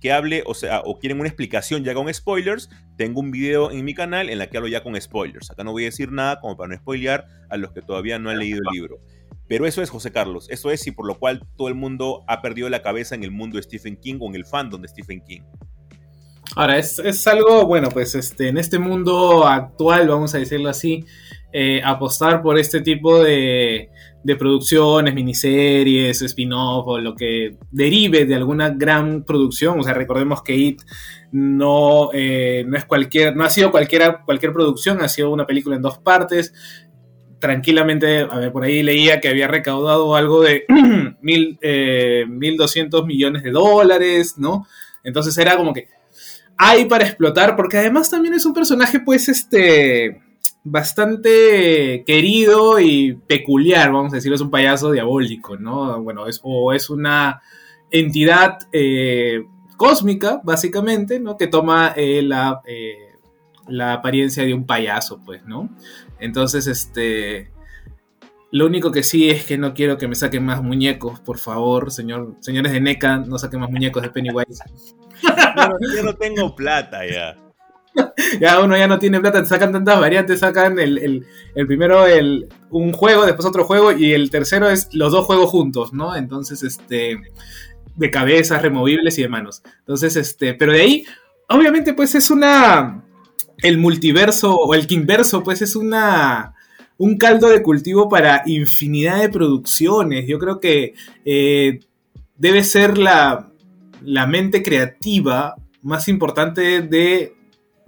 que hable, o sea, o quieren una explicación ya con spoilers, tengo un video en mi canal en la que hablo ya con spoilers. Acá no voy a decir nada como para no spoilear a los que todavía no han leído el libro. Pero eso es José Carlos, eso es y por lo cual todo el mundo ha perdido la cabeza en el mundo de Stephen King o en el fandom de Stephen King. Ahora, es, es algo, bueno, pues este, en este mundo actual, vamos a decirlo así, eh, apostar por este tipo de, de producciones, miniseries, spin-off o lo que derive de alguna gran producción. O sea, recordemos que It no, eh, no es cualquier, no ha sido cualquiera, cualquier producción, ha sido una película en dos partes. Tranquilamente, a ver, por ahí leía que había recaudado algo de mil, eh, 1.200 millones de dólares, ¿no? Entonces era como que hay para explotar, porque además también es un personaje, pues, este bastante querido y peculiar, vamos a decirlo, es un payaso diabólico, ¿no? Bueno, es, o es una entidad eh, cósmica, básicamente, ¿no? Que toma eh, la, eh, la apariencia de un payaso, pues, ¿no? Entonces, este... Lo único que sí es que no quiero que me saquen más muñecos, por favor, señor, señores de NECA, no saquen más muñecos de Pennywise. yo no tengo plata ya. ya uno ya no tiene plata, sacan tantas variantes, sacan el, primero el, un juego, después otro juego y el tercero es los dos juegos juntos, ¿no? Entonces, este, de cabezas removibles y de manos. Entonces, este, pero de ahí, obviamente, pues es una, el multiverso o el kingverso, pues es una, un caldo de cultivo para infinidad de producciones. Yo creo que eh, debe ser la, la mente creativa más importante de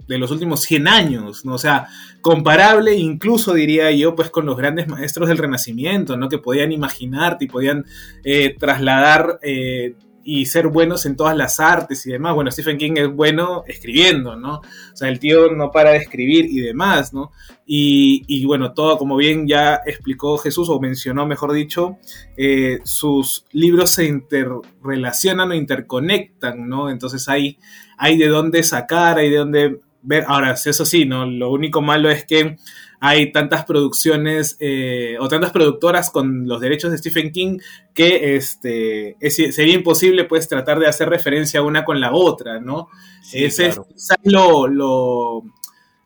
de los últimos 100 años, ¿no? O sea, comparable incluso diría yo, pues con los grandes maestros del Renacimiento, ¿no? Que podían imaginarte y podían eh, trasladar eh, y ser buenos en todas las artes y demás. Bueno, Stephen King es bueno escribiendo, ¿no? O sea, el tío no para de escribir y demás, ¿no? Y, bueno, todo como bien ya explicó Jesús, o mencionó, mejor dicho, eh, sus libros se interrelacionan o interconectan, ¿no? Entonces hay, hay de dónde sacar, hay de dónde ver, ahora, eso sí, ¿no? Lo único malo es que hay tantas producciones eh, o tantas productoras con los derechos de Stephen King que este, sería imposible pues tratar de hacer referencia una con la otra, ¿no? Ese es lo, lo,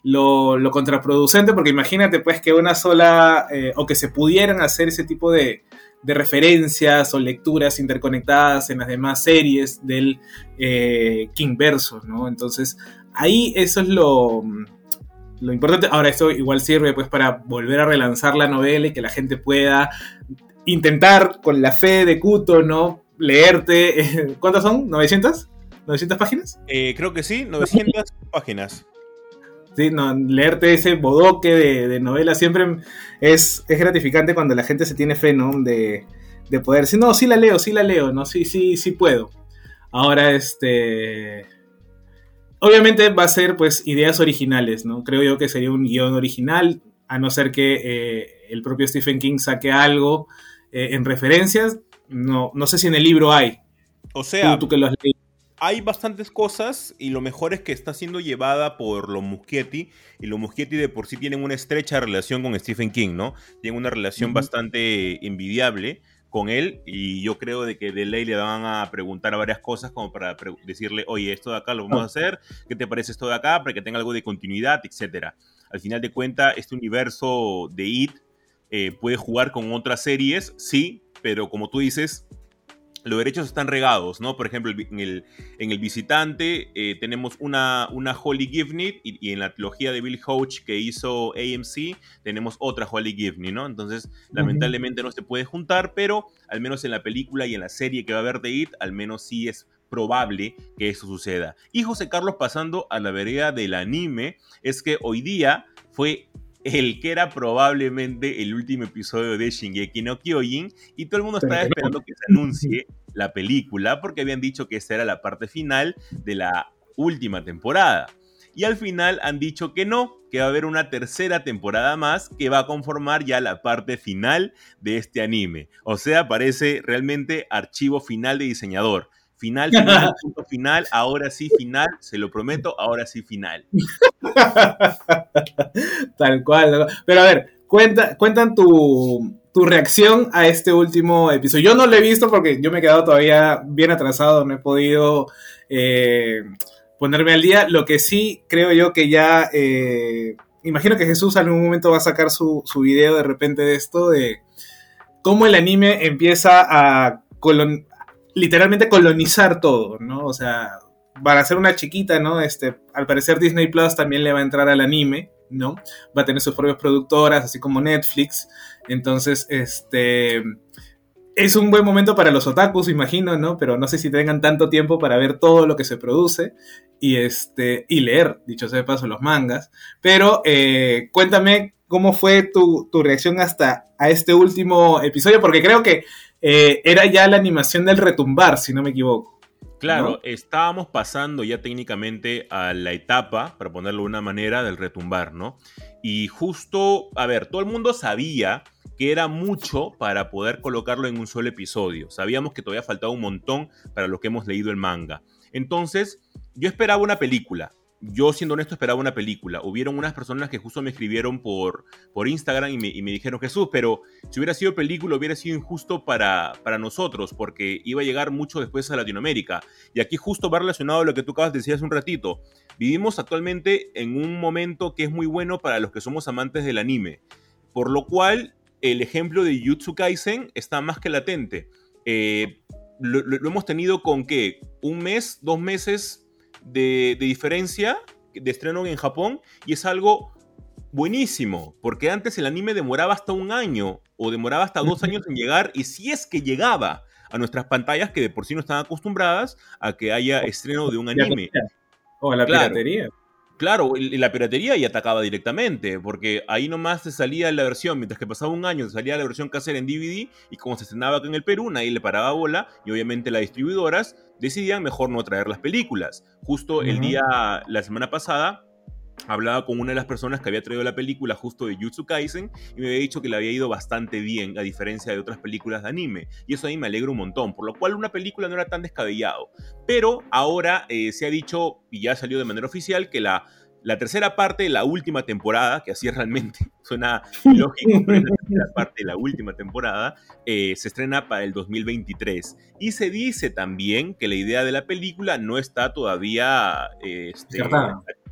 lo, contraproducente porque imagínate pues que una sola eh, o que se pudieran hacer ese tipo de, de referencias o lecturas interconectadas en las demás series del eh, King Verso, ¿no? Entonces, ahí eso es lo, lo importante. Ahora, esto igual sirve pues para volver a relanzar la novela y que la gente pueda intentar con la fe de Kuto, ¿no? Leerte. ¿Cuántas son? ¿900? ¿900 páginas? Eh, creo que sí, 900 páginas. Sí, no, leerte ese bodoque de, novela siempre es, es, gratificante cuando la gente se tiene fe, ¿no? De, de poder decir, no, sí la leo, sí la leo, ¿no? Sí, sí, sí puedo. Ahora, este obviamente va a ser pues ideas originales, ¿no? Creo yo que sería un guion original, a no ser que eh, el propio Stephen King saque algo eh, en referencias. No, no sé si en el libro hay. O sea, tú, que lo has leído hay bastantes cosas y lo mejor es que está siendo llevada por los Muschietti y los Muschietti de por sí tienen una estrecha relación con Stephen King, ¿no? Tienen una relación bastante envidiable con él y yo creo de que de ley le van a preguntar varias cosas como para decirle, oye, esto de acá lo vamos a hacer, ¿qué te parece esto de acá? Para que tenga algo de continuidad, etcétera. Al final de cuentas, este universo de IT eh, puede jugar con otras series, sí, pero como tú dices, los derechos están regados, ¿no? Por ejemplo, en el, en el visitante eh, tenemos una, una Holly Givney y, en la trilogía de Bill Hodge que hizo AMC tenemos otra Holly Givney, ¿no? Entonces, lamentablemente no se puede juntar, pero al menos en la película y en la serie que va a haber de It, al menos sí es probable que eso suceda. Y José Carlos, pasando a la vereda del anime, es que hoy día fue el que era probablemente el último episodio de Shingeki no Kyojin y todo el mundo estaba esperando que se anuncie la película porque habían dicho que esta era la parte final de la última temporada. Y al final han dicho que no, que va a haber una tercera temporada más que va a conformar ya la parte final de este anime. O sea, parece realmente archivo final de diseñador. Final, final, punto final, ahora sí final, se lo prometo, ahora sí final. Tal cual. Pero a ver, cuenta, cuentan tu, reacción a este último episodio. Yo no lo he visto porque yo me he quedado todavía bien atrasado, no he podido eh, ponerme al día. Lo que sí creo yo que ya... Eh, imagino que Jesús en algún momento va a sacar su, su video de repente de esto, de cómo el anime empieza a, colon, literalmente colonizar todo, ¿no? O sea, para ser una chiquita, ¿no? Este, al parecer Disney Plus también le va a entrar al anime, ¿no? Va a tener sus propias productoras, así como Netflix. Entonces, este es un buen momento para los otakus, imagino, ¿no? Pero no sé si tengan tanto tiempo para ver todo lo que se produce y este y leer, dicho sea de paso, los mangas. Pero eh, cuéntame cómo fue tu, tu reacción hasta a este último episodio, porque creo que eh, era ya la animación del retumbar, si no me equivoco. Claro, estábamos pasando ya técnicamente a la etapa, para ponerlo de una manera, del retumbar, ¿no? Y justo, a ver, todo el mundo sabía que era mucho para poder colocarlo en un solo episodio. Sabíamos que todavía faltaba un montón para lo que hemos leído el manga. Entonces, yo esperaba una película yo siendo honesto esperaba una película. Hubieron unas personas que justo me escribieron por, por Instagram y me, dijeron, Jesús, pero si hubiera sido película hubiera sido injusto para, para nosotros porque iba a llegar mucho después a Latinoamérica. Y aquí justo va relacionado a lo que tú acabas de decir hace un ratito. Vivimos actualmente en un momento que es muy bueno para los que somos amantes del anime. Por lo cual, el ejemplo de Jutsu Kaisen está más que latente. Eh, lo, lo, hemos tenido con que un mes, dos meses de, diferencia de estreno en Japón y es algo buenísimo, porque antes el anime demoraba hasta un año o demoraba hasta dos años en llegar y si es que llegaba a nuestras pantallas que de por sí no están acostumbradas a que haya estreno de un anime. O a la piratería. Claro, la piratería y atacaba directamente, porque ahí nomás te salía la versión, mientras que pasaba un año, te salía la versión casera en DVD, y como se estrenaba acá en el Perú, nadie le paraba bola, y obviamente las distribuidoras decidían mejor no traer las películas. Justo el día, la semana pasada, hablaba con una de las personas que había traído la película justo de Jutsu Kaisen y me había dicho que le había ido bastante bien a diferencia de otras películas de anime. Y eso a mí me alegra un montón por lo cual una película no era tan descabellado. Pero ahora eh, se ha dicho y ya salió de manera oficial que la la tercera parte de la última temporada, que así es realmente, suena lógico, pero es la tercera parte de la última temporada, eh, se estrena para el 2023. Y se dice también que la idea de la película no está todavía este,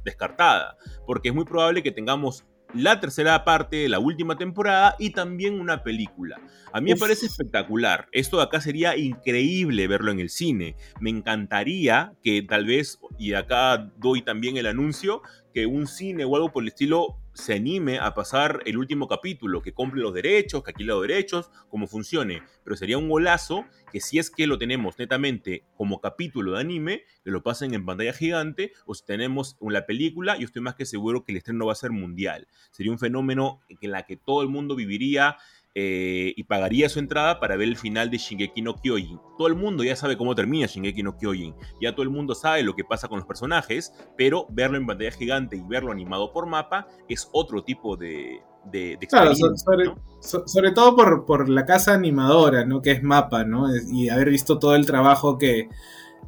descartada, porque es muy probable que tengamos la tercera parte de la última temporada y también una película. A mí me parece espectacular. Esto de acá sería increíble verlo en el cine. Me encantaría que tal vez, y acá doy también el anuncio, que un cine o algo por el estilo se anime a pasar el último capítulo, que compre los derechos, que alquile los derechos, como funcione. Pero sería un golazo que si es que lo tenemos netamente como capítulo de anime, que lo pasen en pantalla gigante, o si tenemos la película, yo estoy más que seguro que el estreno va a ser mundial. Sería un fenómeno en la que todo el mundo viviría eh, y pagaría su entrada para ver el final de Shingeki no Kyojin. Todo el mundo ya sabe cómo termina Shingeki no Kyojin, ya todo el mundo sabe lo que pasa con los personajes, pero verlo en pantalla gigante y verlo animado por mapa es otro tipo de, de, claro, sobre, todo por, por, la casa animadora, ¿no? Que es Mapa, ¿no? Y haber visto todo el trabajo que,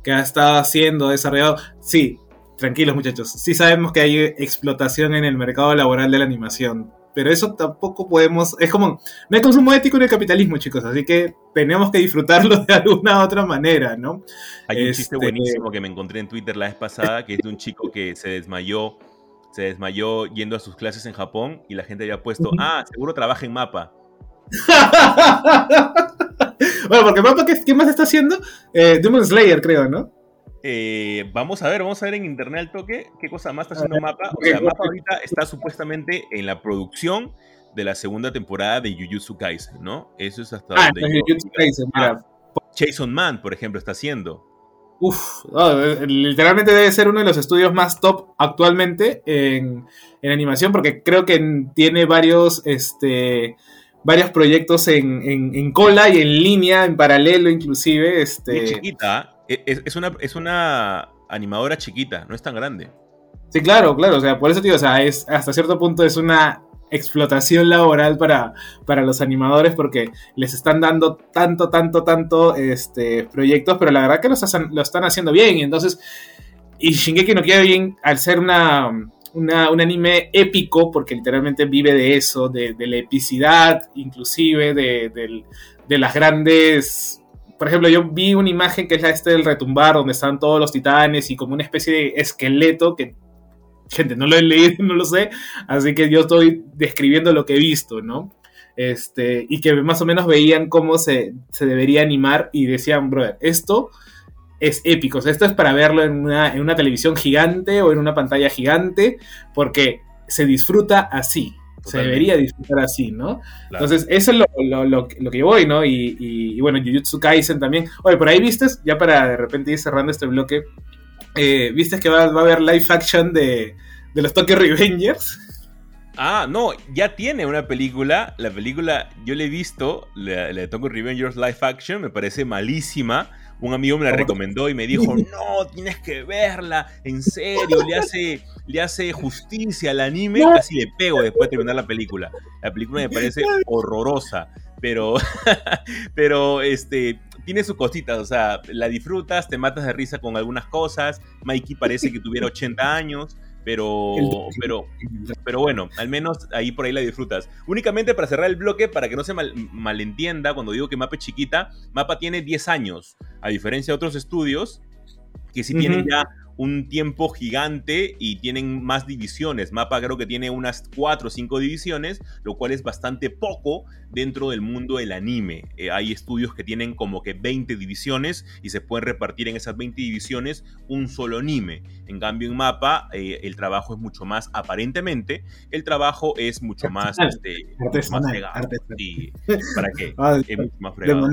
que ha estado haciendo, desarrollado. Sí, tranquilos muchachos, sí sabemos que hay explotación en el mercado laboral de la animación, pero eso tampoco podemos, es como, no hay consumo ético en el capitalismo, chicos, así que tenemos que disfrutarlo de alguna otra manera, ¿no? Hay un chiste este, buenísimo que me encontré en Twitter la vez pasada, que es de un chico que se desmayó, se desmayó yendo a sus clases en Japón y la gente había puesto, ah, seguro trabaja en mapa. bueno, porque mapa, ¿qué, más está haciendo? Eh, Demon Slayer, creo, ¿no? Eh, vamos a ver, vamos a ver en internet al toque qué cosa más está haciendo Mapa. O sea, Mapa ahorita está supuestamente en la producción de la segunda temporada de Jujutsu Kaisen, ¿no? Eso es hasta ah, donde. Jujutsu Kaisen, mira. Ah, Jason Man, por ejemplo, está haciendo. Uf, literalmente debe ser uno de los estudios más top actualmente en, animación, porque creo que tiene varios, este, varios proyectos en, cola y en línea, en paralelo inclusive. Este... chiquita, e, es, una, es una animadora chiquita, no es tan grande. Sí, claro, claro. O sea, por eso, tío, o sea, es, hasta cierto punto es una explotación laboral para, para los animadores porque les están dando tanto, tanto, tanto este, proyectos, pero la verdad que los lo están haciendo bien. Y entonces, y Shingeki no bien al ser una, un anime épico, porque literalmente vive de eso, de, la epicidad, inclusive de, de las grandes por ejemplo, yo vi una imagen que es la este del retumbar, donde están todos los titanes y como una especie de esqueleto que, gente, no lo he leído, no lo sé, así que yo estoy describiendo lo que he visto, ¿no? Este, y que más o menos veían cómo se, debería animar y decían, brother, esto es épico, esto es para verlo en una, en una televisión gigante o en una pantalla gigante, porque se disfruta así, se debería disfrutar así, ¿no? Entonces, eso es lo, que yo voy, ¿no? Y, bueno, Jujutsu Kaisen también. Oye, por ahí viste, ya para de repente ir cerrando este bloque, eh, ¿viste que va, a haber live action de, los Tokyo Revengers? Ah, no, ya tiene una película. La película, yo la he visto, la, la de Tokyo Revengers live action, me parece malísima un amigo me la recomendó y me dijo, no, tienes que verla, en serio, le hace, le hace justicia al anime, casi le pego después de terminar la película. La película me parece horrorosa, pero, pero este, tiene sus cositas, o sea, la disfrutas, te matas de risa con algunas cosas, Mikey parece que tuviera 80 años, pero, pero, pero bueno, al menos ahí por ahí la disfrutas. Únicamente para cerrar el bloque, para que no se malentienda cuando digo que Mapa es chiquita, Mapa tiene 10 años, a diferencia de otros estudios que sí tienen ya un tiempo gigante y tienen más divisiones. Mapa creo que tiene unas 4 o 5 divisiones, lo cual es bastante poco dentro del mundo del anime. Eh, hay estudios que tienen como que 20 divisiones y se pueden repartir en esas 20 divisiones un solo anime. En cambio en Mapa eh, el trabajo es mucho más, aparentemente, el trabajo es mucho más... Este, artesanal, ¿Para qué? Ah, es mucho más fregado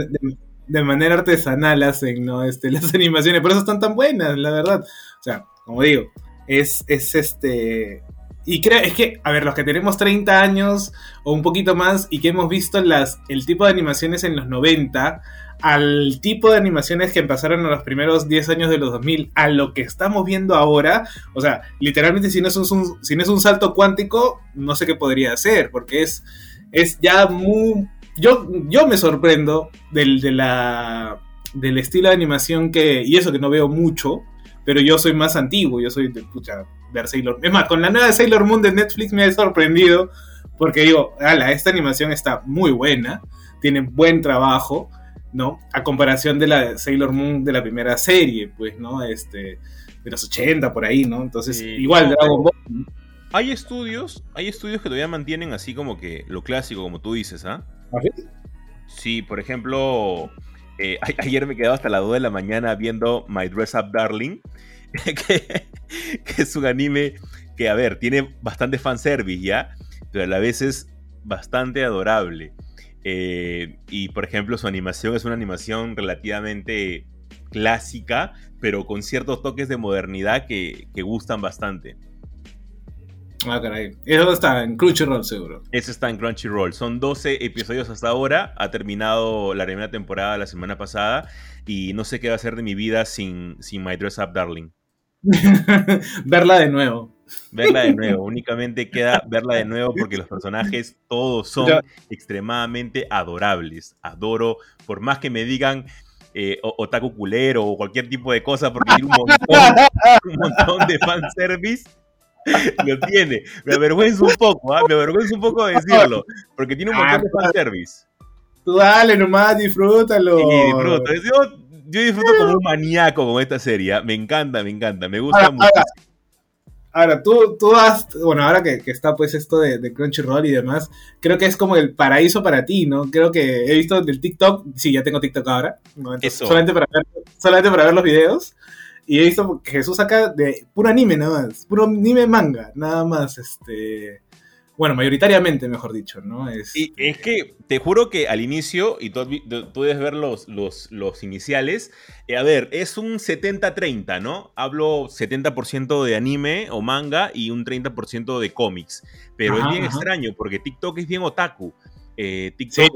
de manera artesanal hacen, ¿no? Este, las animaciones, por eso están tan buenas, la verdad. Sea, como digo, es, es este... Y creo, es que, a ver, los que tenemos 30 años o un poquito más y que hemos visto el tipo de animaciones en los 90, al tipo de animaciones que empezaron en los primeros 10 años de los 2000, a lo que estamos viendo ahora, o sea, literalmente si no es un, si no es un salto cuántico, no sé qué podría hacer, porque es, es ya muy, yo, yo me sorprendo del, de la, del estilo de animación que, y eso que no veo mucho, pero yo soy más antiguo, yo soy de, pucha, ver Sailor Es más, con la nueva Sailor Moon de Netflix me he sorprendido, porque digo, ala, esta animación está muy buena, tiene buen trabajo, ¿no? A comparación de la Sailor Moon de la primera serie, pues, ¿no? Este, de los 80 por ahí, ¿no? Entonces, igual Dragon Ball. Hay estudios, hay estudios que todavía mantienen así como que lo clásico, como tú dices, ¿ah? Sí, por ejemplo, eh, ayer me quedaba hasta las 2 de la mañana viendo My Dress Up Darling, que, es un anime que, a ver, tiene bastante fanservice, ¿ya? Pero a la vez es bastante adorable. Eh, y, por ejemplo, su animación es una animación relativamente clásica, pero con ciertos toques de modernidad que, que gustan bastante. Ah, caray. ¿Eso está? En Crunchyroll, seguro. Eso está en Crunchyroll. Son 12 episodios hasta ahora. Ha terminado la primera temporada la semana pasada. Y no sé qué va a ser de mi vida sin, sin My Dress Up Darling. Verla de nuevo. Verla de nuevo. Únicamente queda verla de nuevo porque los personajes todos son extremadamente adorables. Adoro, por más que me digan eh, otaku culero o cualquier tipo de cosa, porque hay un montón, un montón de fanservice lo tiene. Me avergüenza un poco, ¿ah? me avergüenza un poco decirlo, porque tiene un montón de ah, fanservice. Tú dale nomás, disfrútalo. disfruto. Yo, yo, disfruto como un maníaco con esta serie. ¿ah? Me encanta, me encanta, me gusta mucho. Ahora, tú, tú has, bueno, ahora que, está pues esto de, Crunchyroll y demás, creo que es como el paraíso para ti, ¿no? Creo que he visto del TikTok, sí, ya tengo TikTok ahora, Solamente, para ver, solamente para ver los videos, y he visto que Jesús saca de puro anime nada más, puro anime manga, nada más, este... Bueno, mayoritariamente, mejor dicho, ¿no? Es, y es que te juro que al inicio, y tú, puedes ver los, los, los iniciales, eh, a ver, es un 70-30, ¿no? Hablo 70% de anime o manga y un 30% de cómics. Pero es bien extraño porque TikTok es bien otaku. Eh, TikTok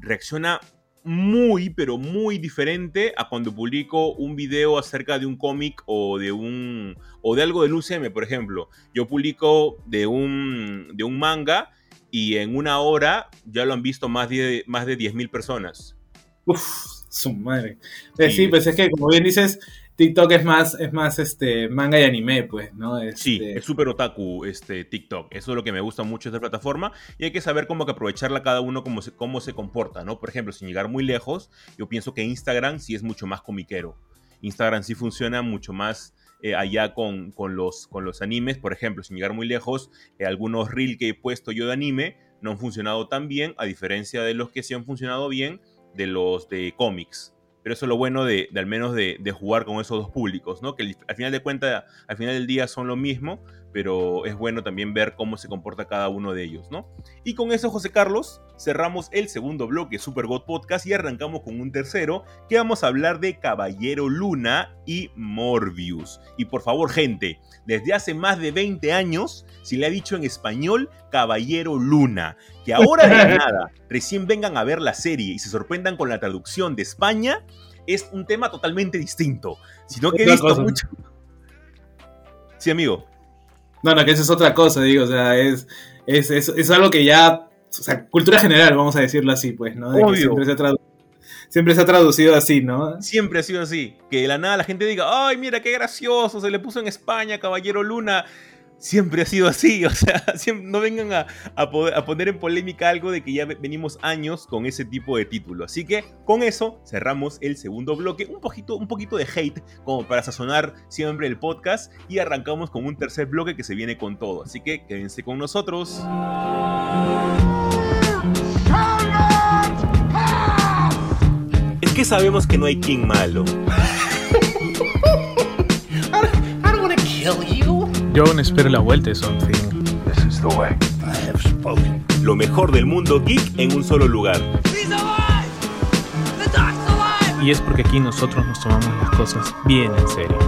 reacciona muy, pero muy diferente a cuando publico un video acerca de un cómic o de un o de algo del UCM, por ejemplo. Yo publico de un, de un manga y en una hora ya lo han visto más de, más de 10.000 personas. Uf, su madre. Eh, sí, pues es que como bien dices, TikTok es más, es más este, manga y anime, pues, ¿no? Sí, este es súper otaku este, TikTok. Eso es lo que me gusta mucho de esta plataforma. Y hay que saber cómo que aprovecharla cada uno, cómo se, cómo se comporta, ¿no? Por ejemplo, sin llegar muy lejos, yo pienso que Instagram sí es mucho más comiquero. Instagram sí funciona mucho más eh, allá con, con, los, con los animes. Por ejemplo, sin llegar muy lejos, eh, algunos reels que he puesto yo de anime no han funcionado tan bien, a diferencia de los que sí han funcionado bien de los de cómics. Pero eso es lo bueno de, al menos de, jugar con esos dos públicos, ¿no? Que al final de cuentas, al final del día son lo mismo, pero es bueno también ver cómo se comporta cada uno de ellos, ¿no? Y con eso, José Carlos, cerramos el segundo bloque Super God Podcast y arrancamos con un tercero que vamos a hablar de Caballero Luna y Morbius. Y por favor, gente, desde hace más de 20 años se le ha dicho en español Caballero Luna. Que ahora de nada recién vengan a ver la serie y se sorprendan con la traducción de España es un tema totalmente distinto. Sino que he visto mucho. Sí, amigo. No, no, que eso es otra cosa, digo, o sea, es, es, es, algo que ya, o sea, cultura general, vamos a decirlo así, pues, ¿no? siempre, se siempre se ha traducido así, ¿no? Siempre ha sido así, que de la nada la gente diga, ay, mira, qué gracioso, se le puso en España Caballero Luna, siempre ha sido así. O sea, no vengan a, poner en polémica algo de que ya venimos años con ese tipo de título. Así que con eso cerramos el segundo bloque. Un poquito, un poquito de hate como para sazonar siempre el podcast. Y arrancamos con un tercer bloque que se viene con todo. Así que quédense con nosotros. Es que sabemos que no hay king malo. Yo aún espero la vuelta de Something. This is the way. I have spoken. Lo mejor del mundo geek en un solo lugar. Y es porque aquí nosotros nos tomamos las cosas bien en serio.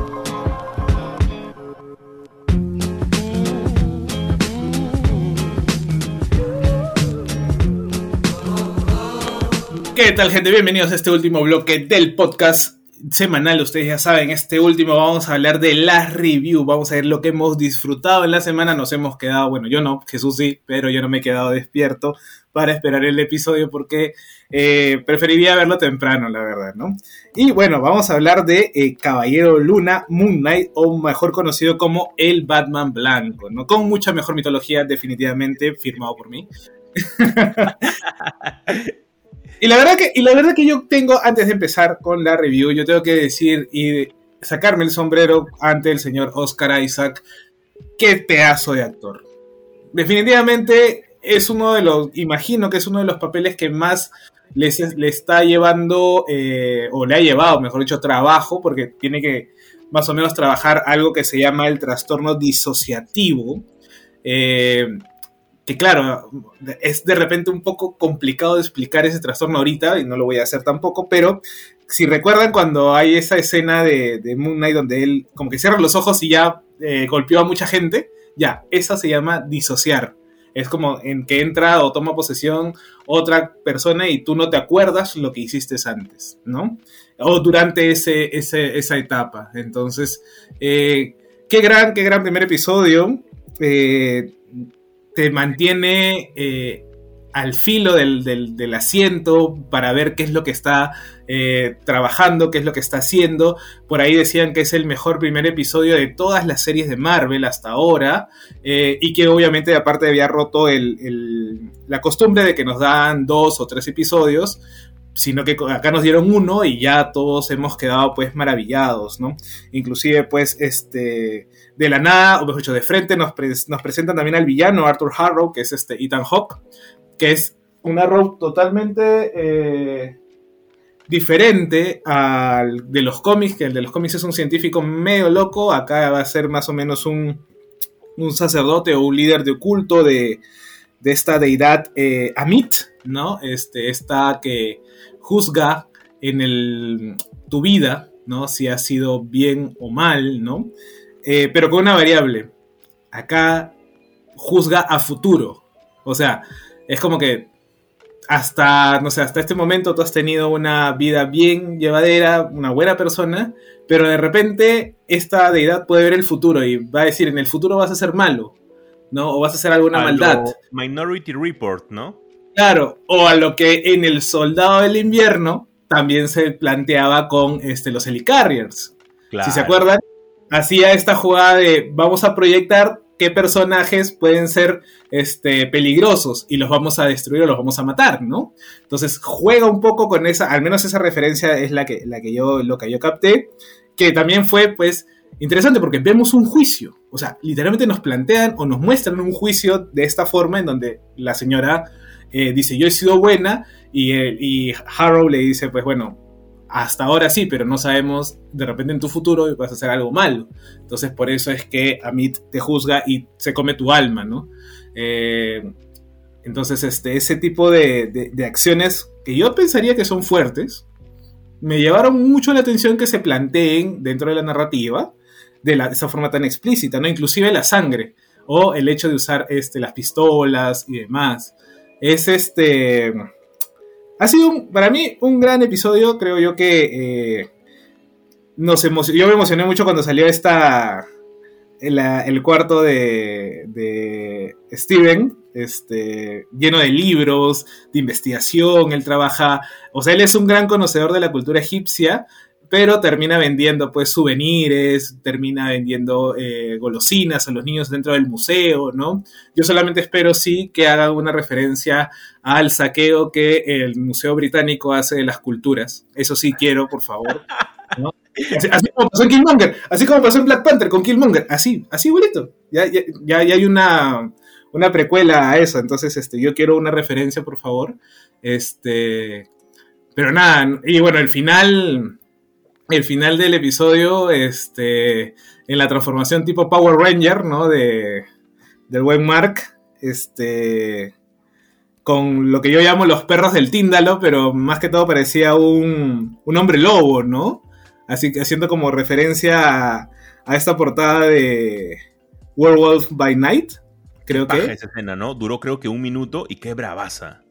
¿Qué tal gente? Bienvenidos a este último bloque del podcast semanal, ustedes ya saben, este último vamos a hablar de las review, vamos a ver lo que hemos disfrutado en la semana, nos hemos quedado, bueno, yo no, Jesús sí, pero yo no me he quedado despierto para esperar el episodio porque eh, preferiría verlo temprano, la verdad, ¿no? Y bueno, vamos a hablar de eh, Caballero Luna, Moon Knight, o mejor conocido como el Batman Blanco, ¿no? Con mucha mejor mitología, definitivamente, firmado por mí. Y la verdad que, y la verdad que yo tengo, antes de empezar con la review, yo tengo que decir y sacarme el sombrero ante el señor Oscar Isaac. Qué pedazo de actor. Definitivamente es uno de los, imagino que es uno de los papeles que más le está llevando, eh, o le ha llevado, mejor dicho, trabajo, porque tiene que más o menos trabajar algo que se llama el trastorno disociativo. Eh, que claro, es de repente un poco complicado de explicar ese trastorno ahorita, y no lo voy a hacer tampoco, pero si recuerdan cuando hay esa escena de, Moon Knight donde él como que cierra los ojos y ya eh, golpeó a mucha gente, Ya, esa se llama disociar. Es como en que entra o toma posesión otra persona y tú no te acuerdas lo que hiciste antes, ¿no? O durante ese, esa etapa. Entonces, eh, qué gran, qué gran primer episodio. Eh, te mantiene eh, al filo del, asiento para ver qué es lo que está eh, trabajando, qué es lo que está haciendo. Por ahí decían que es el mejor primer episodio de todas las series de Marvel hasta ahora eh, y que obviamente aparte había roto la costumbre de que nos dan dos o tres episodios sino que acá nos dieron uno y ya todos hemos quedado pues maravillados, ¿no? Inclusive pues este de la nada, o mejor dicho, de frente nos, nos presentan también al villano Arthur Harrow, que es este Ethan Hawke, que es un Arrow totalmente eh, diferente al de los cómics, que el de los cómics es un científico medio loco, acá va a ser más o menos un, sacerdote o un líder de oculto de, esta deidad eh, Amit, ¿no? Este, esta que juzga en el, tu vida, ¿no? Si ha sido bien o mal, ¿no? Eh, pero con una variable. Acá juzga a futuro. O sea, es como que hasta, no sé, hasta este momento tú has tenido una vida bien llevadera, una buena persona, pero de repente esta deidad puede ver el futuro y va a decir, en el futuro vas a ser malo, ¿no? O vas a hacer alguna maldad. Minority Report, ¿no? Claro, o a lo que en el Soldado del Invierno también se planteaba con este, los Helicarriers. Si se acuerdan, hacía esta jugada de vamos a proyectar qué personajes pueden ser este, peligrosos y los vamos a destruir o los vamos a matar, ¿no? Entonces juega un poco con esa, al menos esa referencia es la que, la que yo, lo que yo capté, que también fue, pues, interesante porque vemos un juicio, o sea, literalmente nos plantean o nos muestran un juicio de esta forma en donde la señora eh, dice, yo he sido buena, y, y Harrow le dice, pues bueno, hasta ahora sí, pero no sabemos de repente en tu futuro vas a hacer algo malo. Entonces por eso es que Amit te juzga y se come tu alma, ¿no? Eh, entonces este, ese tipo de, acciones que yo pensaría que son fuertes, me llevaron mucho la atención que se planteen dentro de la narrativa de, la, esa forma tan explícita, ¿no? Inclusive la sangre o el hecho de usar este, las pistolas y demás. Es este ha sido para mí un gran episodio, creo yo que eh, nos yo me emocioné mucho cuando salió esta el, cuarto de, de, Steven, este, lleno de libros, de investigación, él trabaja, o sea, él es un gran conocedor de la cultura egipcia, pero termina vendiendo pues souvenirs, termina vendiendo eh, golosinas a los niños dentro del museo, ¿no? Yo solamente espero sí que haga una referencia al saqueo que el Museo Británico hace de las culturas. Eso sí quiero, por favor. Así, como pasó en Killmonger, así como pasó en Black Panther con Killmonger, así, así bonito. Ya, ya, ya, hay una, una precuela a eso, entonces este, yo quiero una referencia, por favor. Este, pero nada, y bueno, el final, el final del episodio, este, en la transformación tipo Power Ranger, ¿no? De, del buen Mark, este, con lo que yo llamo los perros del Tíndalo, pero más que todo parecía un, un hombre lobo, ¿no? Así que haciendo como referencia a, esta portada de Werewolf by Night, creo que. esa escena, ¿no? Duró creo que un minuto y qué bravaza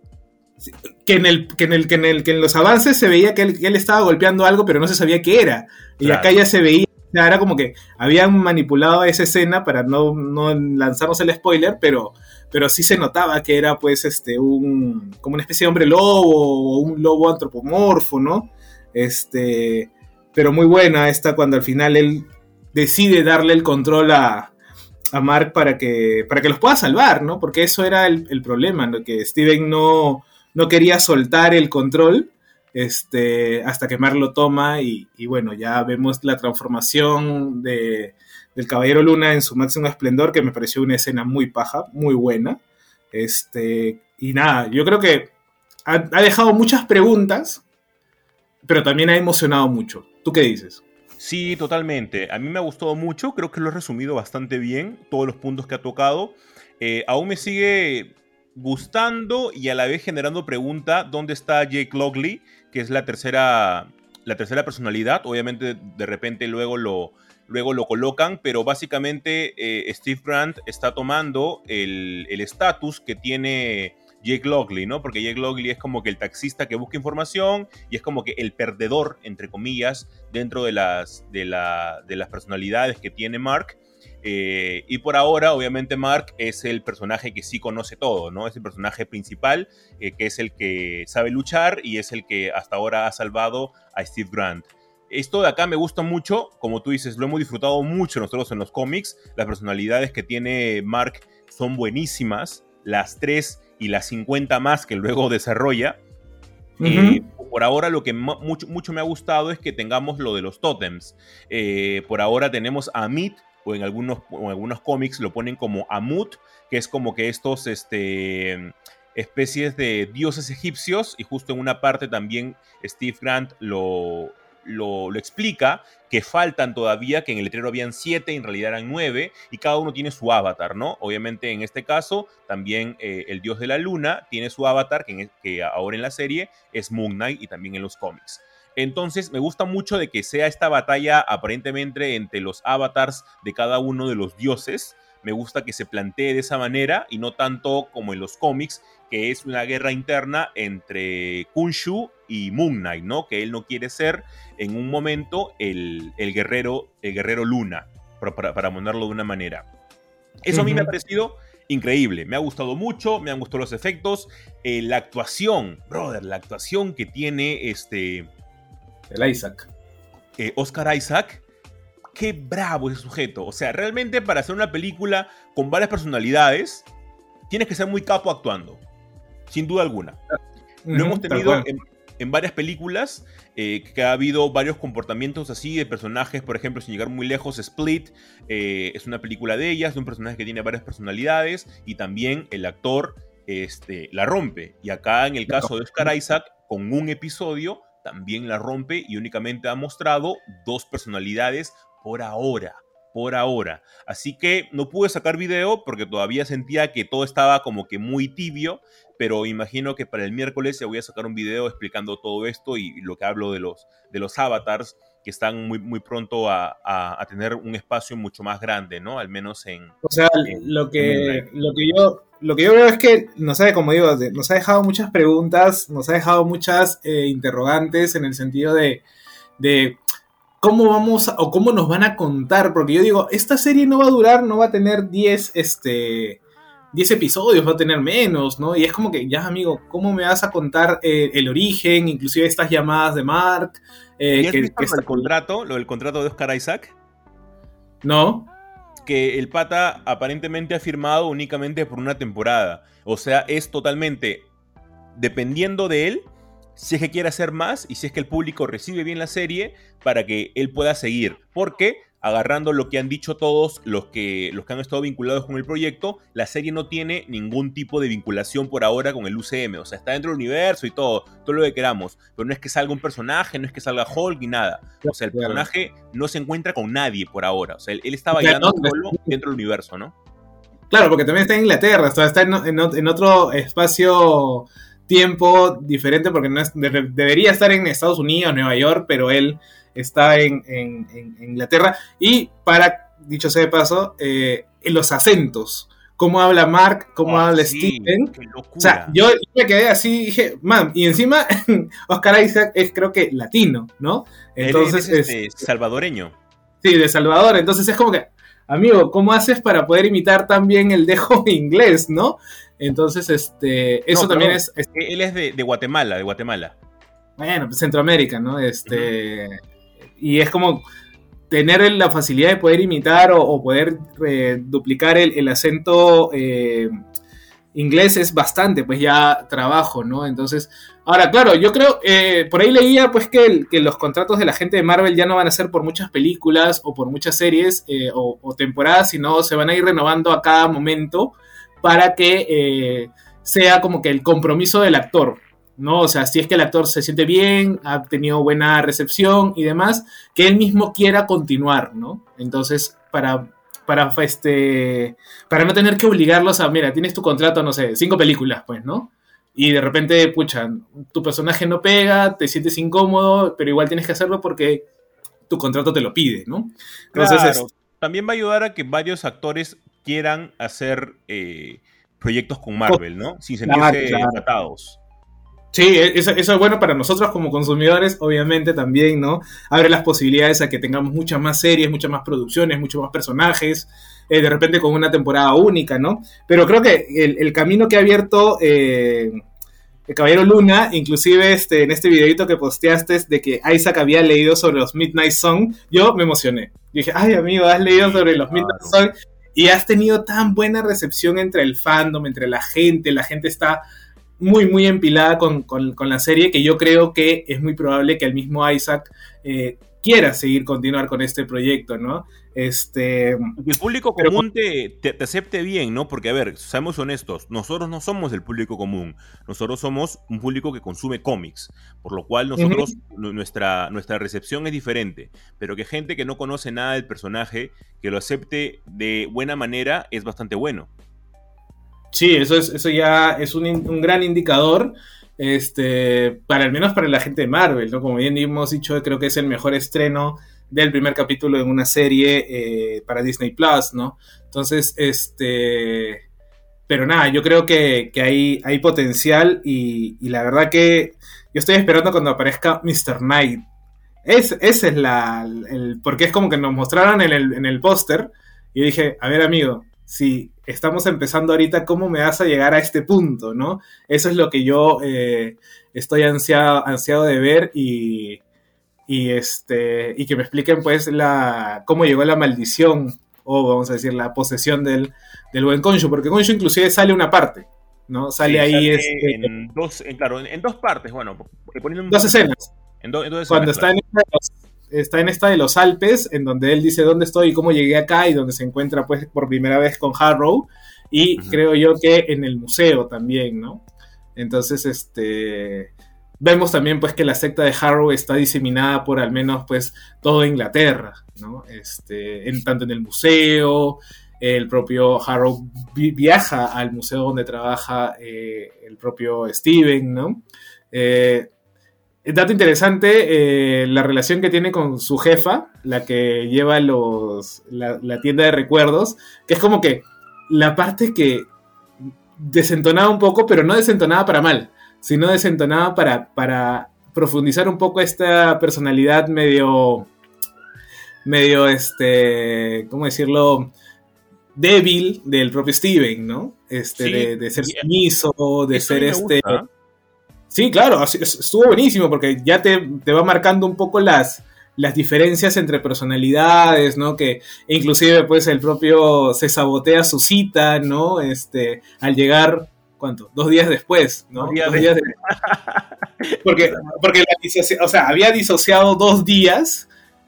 que en el que en el que en el que en los avances se veía que él, estaba golpeando algo pero no se sabía qué era. Y acá ya se veía era como que habían manipulado esa escena para no, no, lanzarnos el spoiler pero pero sí se notaba que era pues este un como una especie de hombre lobo o un lobo antropomorfo no este pero muy buena esta cuando al final él decide darle el control a, a Mark para que para que los pueda salvar no porque eso era el, el problema ¿no? que Steven no no quería soltar el control este, hasta que Mar lo toma y, bueno, ya vemos la transformación de, del Caballero Luna en su máximo esplendor, que me pareció una escena muy paja, muy buena. Este, y nada, yo creo que ha, dejado muchas preguntas, pero también ha emocionado mucho. ¿Tú qué dices? Sí, totalmente. A mí me ha gustado mucho, creo que lo he resumido bastante bien, todos los puntos que ha tocado. Eh, aún me sigue gustando y a la vez generando pregunta dónde está Jake Logley, que es la tercera, la tercera personalidad. Obviamente de repente luego lo, luego lo colocan, pero básicamente eh, Steve Grant está tomando el estatus que tiene Jake Lockley, ¿no? Porque Jake Lockley es como que el taxista que busca información y es como que el perdedor, entre comillas, dentro de las, de, de las personalidades que tiene Mark. Eh, y por ahora, obviamente, Mark es el personaje que sí conoce todo, ¿no? Es el personaje principal, eh, que es el que sabe luchar y es el que hasta ahora ha salvado a Steve Grant. Esto de acá me gusta mucho, como tú dices, lo hemos disfrutado mucho nosotros en los cómics. Las personalidades que tiene Mark son buenísimas. Las tres y las 50 más que luego desarrolla. Eh, por ahora lo que mucho, mucho, me ha gustado es que tengamos lo de los tótems. Por ahora tenemos a Amit, o en algunos, en algunos cómics lo ponen como Amut, que es como que estos este, especies de dioses egipcios, y justo en una parte también Steve Grant lo, lo, explica, que faltan todavía, que en el letrero habían siete, en realidad eran nueve, y cada uno tiene su avatar, ¿no? Obviamente en este caso, también eh, el dios de la luna tiene su avatar, que, que ahora en la serie es Moon Knight y también en los cómics. Entonces me gusta mucho de que sea esta batalla aparentemente entre los avatars de cada uno de los dioses. Me gusta que se plantee de esa manera y no tanto como en los cómics, que es una guerra interna entre Kunshu y Moon Knight, ¿no? Que él no quiere ser en un momento el, guerrero, el guerrero Luna, para, para, ponerlo de una manera. Eso a mí me ha parecido increíble, me ha gustado mucho, me han gustado los efectos, eh, la actuación, brother, la actuación que tiene este... El Isaac. Eh, Oscar Isaac, qué bravo ese sujeto. O sea, realmente para hacer una película con varias personalidades, tienes que ser muy capo actuando sin duda alguna. Lo hemos tenido en, varias películas, eh, que ha habido varios comportamientos así de personajes, por ejemplo, sin llegar muy lejos, Split eh, es una película de ellas, de un personaje que tiene varias personalidades y también el actor este, la rompe. Y acá en el caso de Oscar Isaac, con un episodio, también la rompe y únicamente ha mostrado dos personalidades por ahora por ahora. Así que no pude sacar video porque todavía sentía que todo estaba como que muy tibio, pero imagino que para el miércoles ya voy a sacar un video explicando todo esto y lo que hablo de los, de los avatars que están muy, muy pronto a, a, tener un espacio mucho más grande, ¿no? Al menos en... O sea, lo, que, lo, que yo, lo que yo veo es que nos ha, como digo, nos ha dejado muchas preguntas, nos ha dejado muchas eh, interrogantes en el sentido de, de cómo vamos o cómo nos van a contar, porque yo digo, esta serie no va a durar, no va a tener 10 este 10 episodios, va a tener menos, ¿no? Y es como que, ya amigo, ¿cómo me vas a contar eh, el origen, inclusive estas llamadas de Mark? Eh, ¿Y que, el contrato, lo del contrato de Oscar Isaac? No. Que el pata aparentemente ha firmado únicamente por una temporada. O sea, es totalmente dependiendo de él si es que quiere hacer más y si es que el público recibe bien la serie para que él pueda seguir. Porque, agarrando lo que han dicho todos los que, los que han estado vinculados con el proyecto, la serie no tiene ningún tipo de vinculación por ahora con el UCM. O sea, está dentro del universo y todo, todo lo que queramos. Pero no es que salga un personaje, no es que salga Hulk ni nada. O sea, el personaje no se encuentra con nadie por ahora. O sea, él, está bailando solo dentro del universo, ¿no? Claro, porque también está en Inglaterra, está en otro espacio tiempo diferente porque no es, debería estar en Estados Unidos, Nueva York, pero él está en, Inglaterra. Y para, dicho sea de paso, eh, en los acentos. Cómo habla Mark, cómo ah, habla Steven. O sea, yo, me quedé así dije, man, y encima Oscar Isaac es creo que latino, ¿no? Entonces es, este, salvadoreño. Sí, de Salvador. Entonces es como que, amigo, ¿cómo haces para poder imitar también el dejo inglés, no? Entonces, este, eso también es, Él es de, Guatemala, de Guatemala. Bueno, pues Centroamérica, ¿no? Este, Y es como tener la facilidad de poder imitar o, poder eh, duplicar el, acento eh, inglés es bastante, pues ya trabajo, ¿no? Entonces, ahora, claro, yo creo, eh, por ahí leía pues que, los contratos de la gente de Marvel ya no van a ser por muchas películas o por muchas series o, o, temporadas, sino se van a ir renovando a cada momento para que sea como que el compromiso del actor, ¿no? O sea, si es que el actor se siente bien, ha tenido buena recepción y demás, que él mismo quiera continuar, ¿no? Entonces, para, para, este, para no tener que obligarlos a, mira, tienes tu contrato, no sé, cinco películas, pues, ¿no? Y de repente, pucha, tu personaje no pega, te sientes incómodo, pero igual tienes que hacerlo porque tu contrato te lo pide, ¿no? Entonces, también va a ayudar a que varios actores quieran hacer eh, proyectos con Marvel, ¿no? Sin sentirse tratados. Sí, e, eso, es bueno para nosotros como consumidores, obviamente también, ¿no? Abre las posibilidades a que tengamos muchas más series, muchas más producciones, muchos más personajes, eh, de repente con una temporada única, ¿no? Pero creo que el, camino que ha abierto eh, el Caballero Luna, inclusive este, en este videito que posteaste de que Isaac había leído sobre los Midnight Song, yo me emocioné. dije, ay amigo, has leído sobre los Midnight Song y has tenido tan buena recepción entre el fandom, entre la gente, la gente está muy, muy empilada con, la serie, que yo creo que es muy probable que el mismo Isaac eh, quiera seguir continuar con este proyecto, ¿no? Este, el público común te, acepte bien, ¿no? Porque, a ver, seamos honestos, nosotros no somos el público común, nosotros somos un público que consume cómics, por lo cual nosotros, nuestra, nuestra recepción es diferente, pero que gente que no conoce nada del personaje, que lo acepte de buena manera, es bastante bueno. Sí, eso, es, eso ya es un, un gran indicador este, para al menos para la gente de Marvel, ¿no? Como bien hemos dicho, creo que es el mejor estreno del primer capítulo en una serie eh, para Disney Plus, ¿no? Entonces, este, pero nada, yo creo que, hay, hay potencial y, la verdad que yo estoy esperando cuando aparezca Mr. Knight. Es, ese es la, el, porque es como que nos mostraron en el, en el póster y dije, a ver amigo, si estamos empezando ahorita, ¿cómo me vas a llegar a este punto, no? Eso es lo que yo eh, estoy ansiado, ansiado de ver y, este, y que me expliquen pues la, cómo llegó la maldición o vamos a decir la posesión del, buen Concho, porque Concho inclusive sale una parte, ¿no? Sale ahí este, en dos, claro, en, dos partes, bueno, poniendo dos escenas. En, Cuando está en está en esta de los Alpes, en donde él dice dónde estoy y cómo llegué acá, y donde se encuentra pues por primera vez con Harrow, y creo yo que en el museo también, ¿no? Entonces, este, vemos también pues que la secta de Harrow está diseminada por al menos pues toda Inglaterra, ¿no? Este, en, tanto en el museo, el propio Harrow viaja al museo donde trabaja eh, el propio Steven, ¿no? Eh, Dato interesante, eh, la relación que tiene con su jefa, la que lleva los, la, tienda de recuerdos, que es como que la parte que desentonaba un poco, pero no desentonaba para mal, sino desentonaba para, para profundizar un poco esta personalidad medio, medio, este, ¿cómo decirlo? débil del propio Steven, ¿no? Este, de, ser sumiso, de ser este... Sí, claro, estuvo buenísimo porque ya te, va marcando un poco las, las diferencias entre personalidades, ¿no? Que inclusive pues el propio se sabotea su cita, ¿no? Este, al llegar, ¿cuánto? Dos días después, ¿no? Dos días, después. Porque, porque o sea, había disociado dos días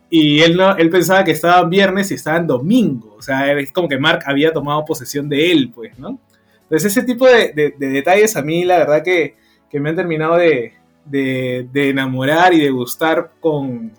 y él, no, él pensaba que estaba viernes y estaba en domingo. O sea, es como que Mark había tomado posesión de él, pues, ¿no? Entonces ese tipo de detalles a mí la verdad que que me han terminado de, enamorar y de gustar con,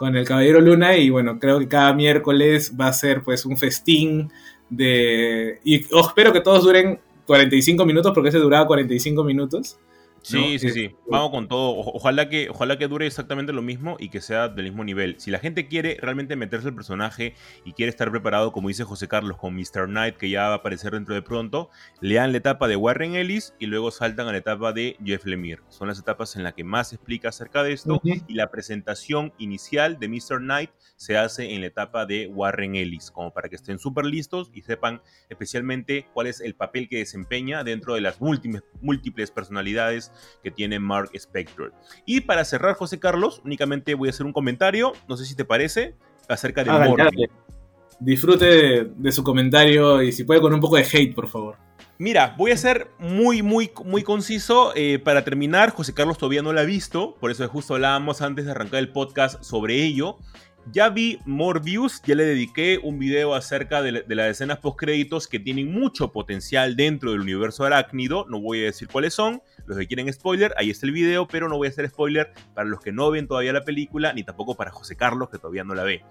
el Caballero Luna y bueno, creo que cada miércoles va a ser pues un festín de... Y espero que todos duren 45 minutos porque ese duraba 45 minutos. Sí, sí, sí. Vamos con todo. ojalá que, ojalá que dure exactamente lo mismo y que sea del mismo nivel. Si la gente quiere realmente meterse al personaje y quiere estar preparado, como dice José Carlos, con Mr. Knight, que ya va a aparecer dentro de pronto, lean la etapa de Warren Ellis y luego saltan a la etapa de Jeff Lemire. Son las etapas en las que más explica acerca de esto y la presentación inicial de Mr. Knight se hace en la etapa de Warren Ellis, como para que estén súper listos y sepan especialmente cuál es el papel que desempeña dentro de las múltiples, múltiples personalidades que tiene Mark Spector. Y para cerrar, José Carlos, únicamente voy a hacer un comentario, no sé si te parece, acerca de Morbius. Disfrute de, su comentario y si puede con un poco de hate, por favor. Mira, voy a ser muy, muy, muy conciso. Eh, para terminar, José Carlos todavía no lo ha visto, por eso justo hablábamos antes de arrancar el podcast sobre ello. Ya vi Morbius, ya le dediqué un video acerca de, las escenas post créditos que tienen mucho potencial dentro del universo arácnido. No voy a decir cuáles son. Los que quieren spoiler, ahí está el video, pero no voy a hacer spoiler para los que no ven todavía la película, ni tampoco para José Carlos, que todavía no la ve.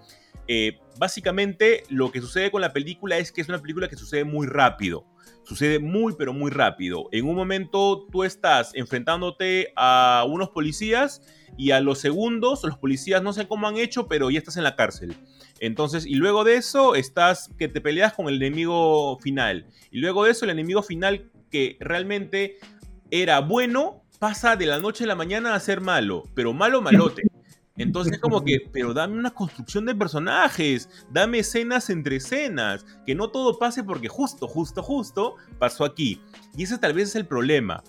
Eh, básicamente, lo que sucede con la película es que es una película que sucede muy rápido. Sucede muy pero muy rápido. En un momento tú estás enfrentándote a unos policías y a los segundos los policías no sé cómo han hecho, pero ya estás en la cárcel. Entonces, y luego de eso estás que te peleas con el enemigo final. Y luego de eso el enemigo final que realmente era bueno pasa de la noche a la mañana a ser malo, pero malo malote. Entonces es como que, pero dame una construcción de personajes, dame escenas entre escenas, que no todo pase porque justo, justo, justo pasó aquí. Y ese tal vez es el problema.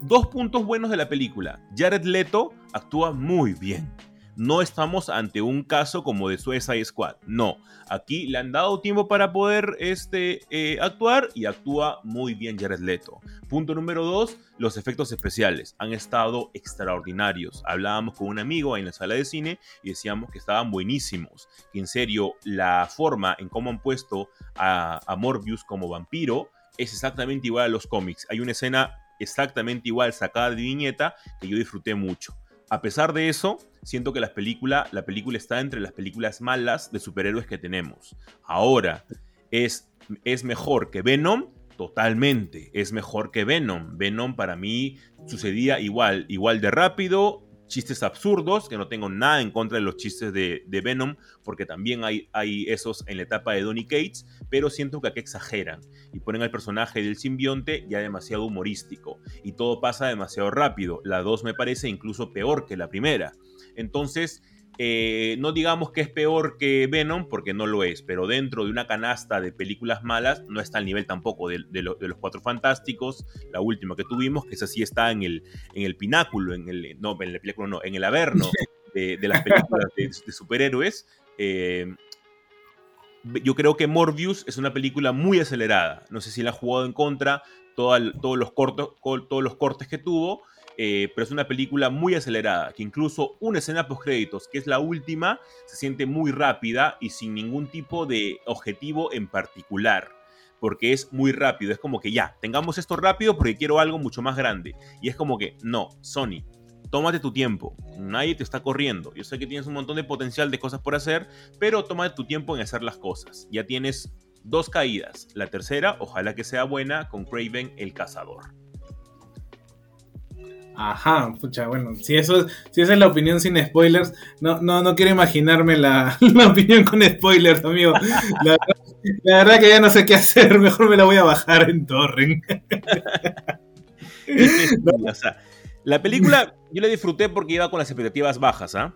Dos puntos buenos de la película. Jared Leto actúa muy bien no estamos ante un caso como de Suicide Squad. No, aquí le han dado tiempo para poder este, eh, actuar y actúa muy bien Jared Leto. Punto número dos, los efectos especiales han estado extraordinarios. Hablábamos con un amigo en la sala de cine y decíamos que estaban buenísimos. Que en serio, la forma en cómo han puesto a, a Morbius como vampiro es exactamente igual a los cómics. Hay una escena exactamente igual sacada de viñeta que yo disfruté mucho. A pesar de eso, siento que la película, la película está entre las películas malas de superhéroes que tenemos. Ahora, ¿es, es mejor que Venom? Totalmente, es mejor que Venom. Venom para mí sucedía igual, igual de rápido, chistes absurdos, que no tengo nada en contra de los chistes de, Venom, porque también hay, esos en la etapa de Donny Cates, pero siento que aquí exageran y ponen al personaje del simbionte ya demasiado humorístico y todo pasa demasiado rápido. La 2 me parece incluso peor que la primera. Entonces, eh, no digamos que es peor que Venom, porque no lo es, pero dentro de una canasta de películas malas no está al nivel tampoco de, los Cuatro Fantásticos, la última que tuvimos, que esa sí está en el, en el pináculo, en el, no, en el no, en el averno de, las películas de, superhéroes. Eh, yo creo que Morbius es una película muy acelerada. No sé si la ha jugado en contra, todos, los cortos, todos los cortes que tuvo eh, pero es una película muy acelerada, que incluso una escena post créditos, que es la última, se siente muy rápida y sin ningún tipo de objetivo en particular, porque es muy rápido, es como que ya, tengamos esto rápido porque quiero algo mucho más grande, y es como que, no, Sony, tómate tu tiempo, nadie te está corriendo, yo sé que tienes un montón de potencial de cosas por hacer, pero tómate tu tiempo en hacer las cosas, ya tienes dos caídas, la tercera, ojalá que sea buena, con Craven el cazador. Ajá, pucha, bueno, si eso si esa es la opinión sin spoilers, no, no, no quiero imaginarme la, opinión con spoilers, amigo. La, verdad que ya no sé qué hacer, mejor me la voy a bajar en Torrent. la película yo la disfruté porque iba con las expectativas bajas, ¿ah?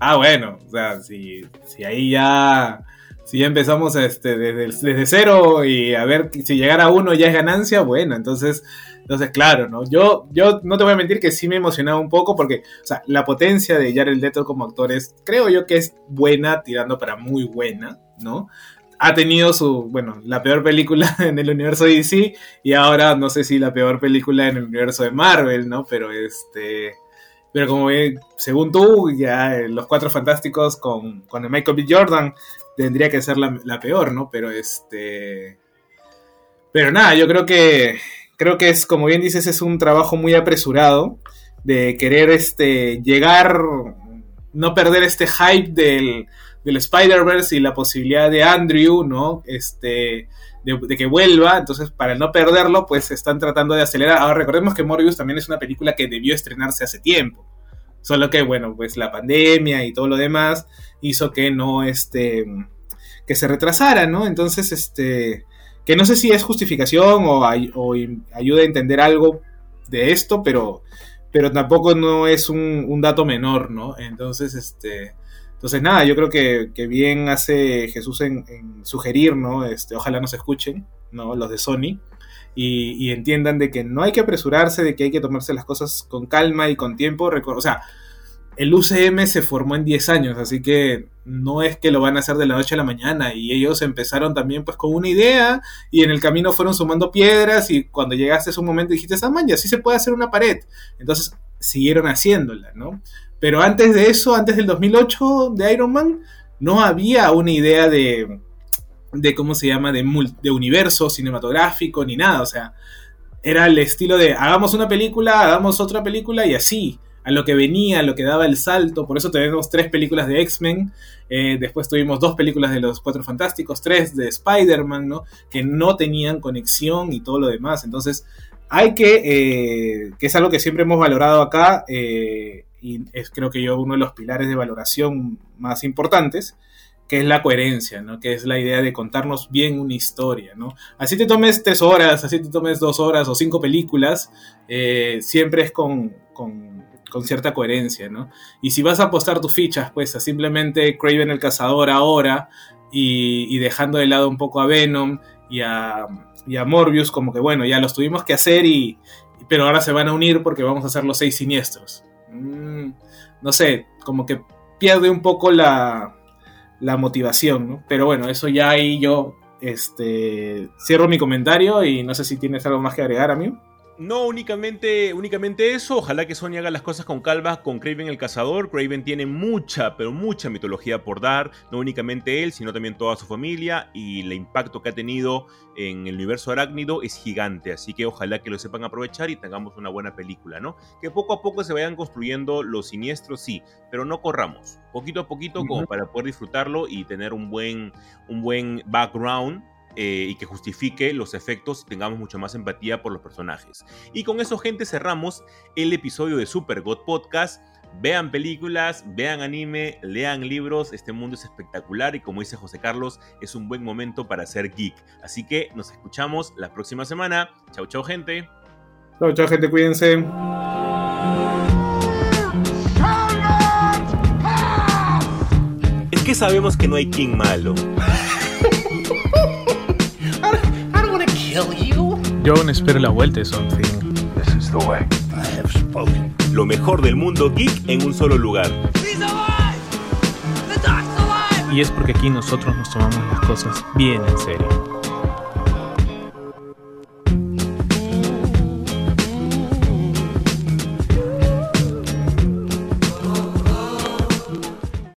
Ah, bueno, o sea, si, si ahí ya si ya empezamos este, desde, desde, cero y a ver si llegar a uno ya es ganancia, bueno, entonces entonces, claro, ¿no? Yo, yo no te voy a mentir que sí me emocionaba un poco porque, o sea, la potencia de Jared Leto como actor es, creo yo que es buena, tirando para muy buena, ¿no? Ha tenido su, bueno, la peor película en el universo de DC y ahora no sé si la peor película en el universo de Marvel, ¿no? Pero este... Pero como ve, según tú, ya eh, los Cuatro Fantásticos con, con el Michael B. Jordan tendría que ser la, la peor, ¿no? Pero este... Pero nada, yo creo que creo que es, como bien dices, es un trabajo muy apresurado de querer este, llegar, no perder este hype del, del Spider-Verse y la posibilidad de Andrew, ¿no? Este, de, que vuelva, entonces para no perderlo, pues están tratando de acelerar. Ahora recordemos que Morbius también es una película que debió estrenarse hace tiempo. Solo que, bueno, pues la pandemia y todo lo demás hizo que no, este, que se retrasara, ¿no? Entonces, este, que no sé si es justificación o, ayuda a entender algo de esto, pero, pero tampoco no es un, dato menor, ¿no? Entonces, este, entonces nada, yo creo que, bien hace Jesús en, sugerir, ¿no? Este, ojalá nos escuchen, ¿no? Los de Sony. Y, y, entiendan de que no hay que apresurarse, de que hay que tomarse las cosas con calma y con tiempo. O sea, el UCM se formó en 10 años, así que no es que lo van a hacer de la noche a la mañana y ellos empezaron también pues con una idea y en el camino fueron sumando piedras y cuando llegaste a ese momento dijiste, ah, man, ya sí se puede hacer una pared. Entonces siguieron haciéndola, ¿no? Pero antes de eso, antes del 2008 de Iron Man, no había una idea de, de ¿cómo se llama?, de, de universo cinematográfico ni nada, o sea, era el estilo de hagamos una película, hagamos otra película y así a lo que venía, a lo que daba el salto. Por eso tenemos tres películas de X-Men, eh, después tuvimos dos películas de los Cuatro Fantásticos, tres de Spider-Man, ¿no? Que no tenían conexión y todo lo demás. Entonces, hay que, eh, que es algo que siempre hemos valorado acá, eh, y es creo que yo uno de los pilares de valoración más importantes, que es la coherencia, ¿no? Que es la idea de contarnos bien una historia, ¿no? Así te tomes tres horas, así te tomes dos horas o cinco películas, siempre es con, con con cierta coherencia, ¿no? Y si vas a apostar tus fichas, pues a simplemente Craven el cazador ahora y, dejando de lado un poco a Venom y a, Morbius, como que bueno, ya los tuvimos que hacer y, pero ahora se van a unir porque vamos a hacer los seis siniestros. Mm, no sé, como que pierde un poco la, la motivación, ¿no? Pero bueno, eso ya ahí yo este, cierro mi comentario y no sé si tienes algo más que agregar, amigo. No únicamente, únicamente eso, ojalá que Sony haga las cosas con calma con Craven el Cazador. Craven tiene mucha, pero mucha mitología por dar, no únicamente él, sino también toda su familia y el impacto que ha tenido en el universo arácnido es gigante, así que ojalá que lo sepan aprovechar y tengamos una buena película, ¿no? Que poco a poco se vayan construyendo los siniestros, sí, pero no corramos, poquito a poquito como para poder disfrutarlo y tener un buen, un buen background eh, y que justifique los efectos y tengamos mucha más empatía por los personajes. Y con eso, gente, cerramos el episodio de Super God Podcast. Vean películas, vean anime, lean libros, este mundo es espectacular y como dice José Carlos, es un buen momento para ser geek. Así que nos escuchamos la próxima semana. Chau, chau, gente. Chau, chau, gente, cuídense. Es que sabemos que no hay King malo. Yo aún espero la vuelta de Something. Lo mejor del mundo geek en un solo lugar. Y es porque aquí nosotros nos tomamos las cosas bien en serio.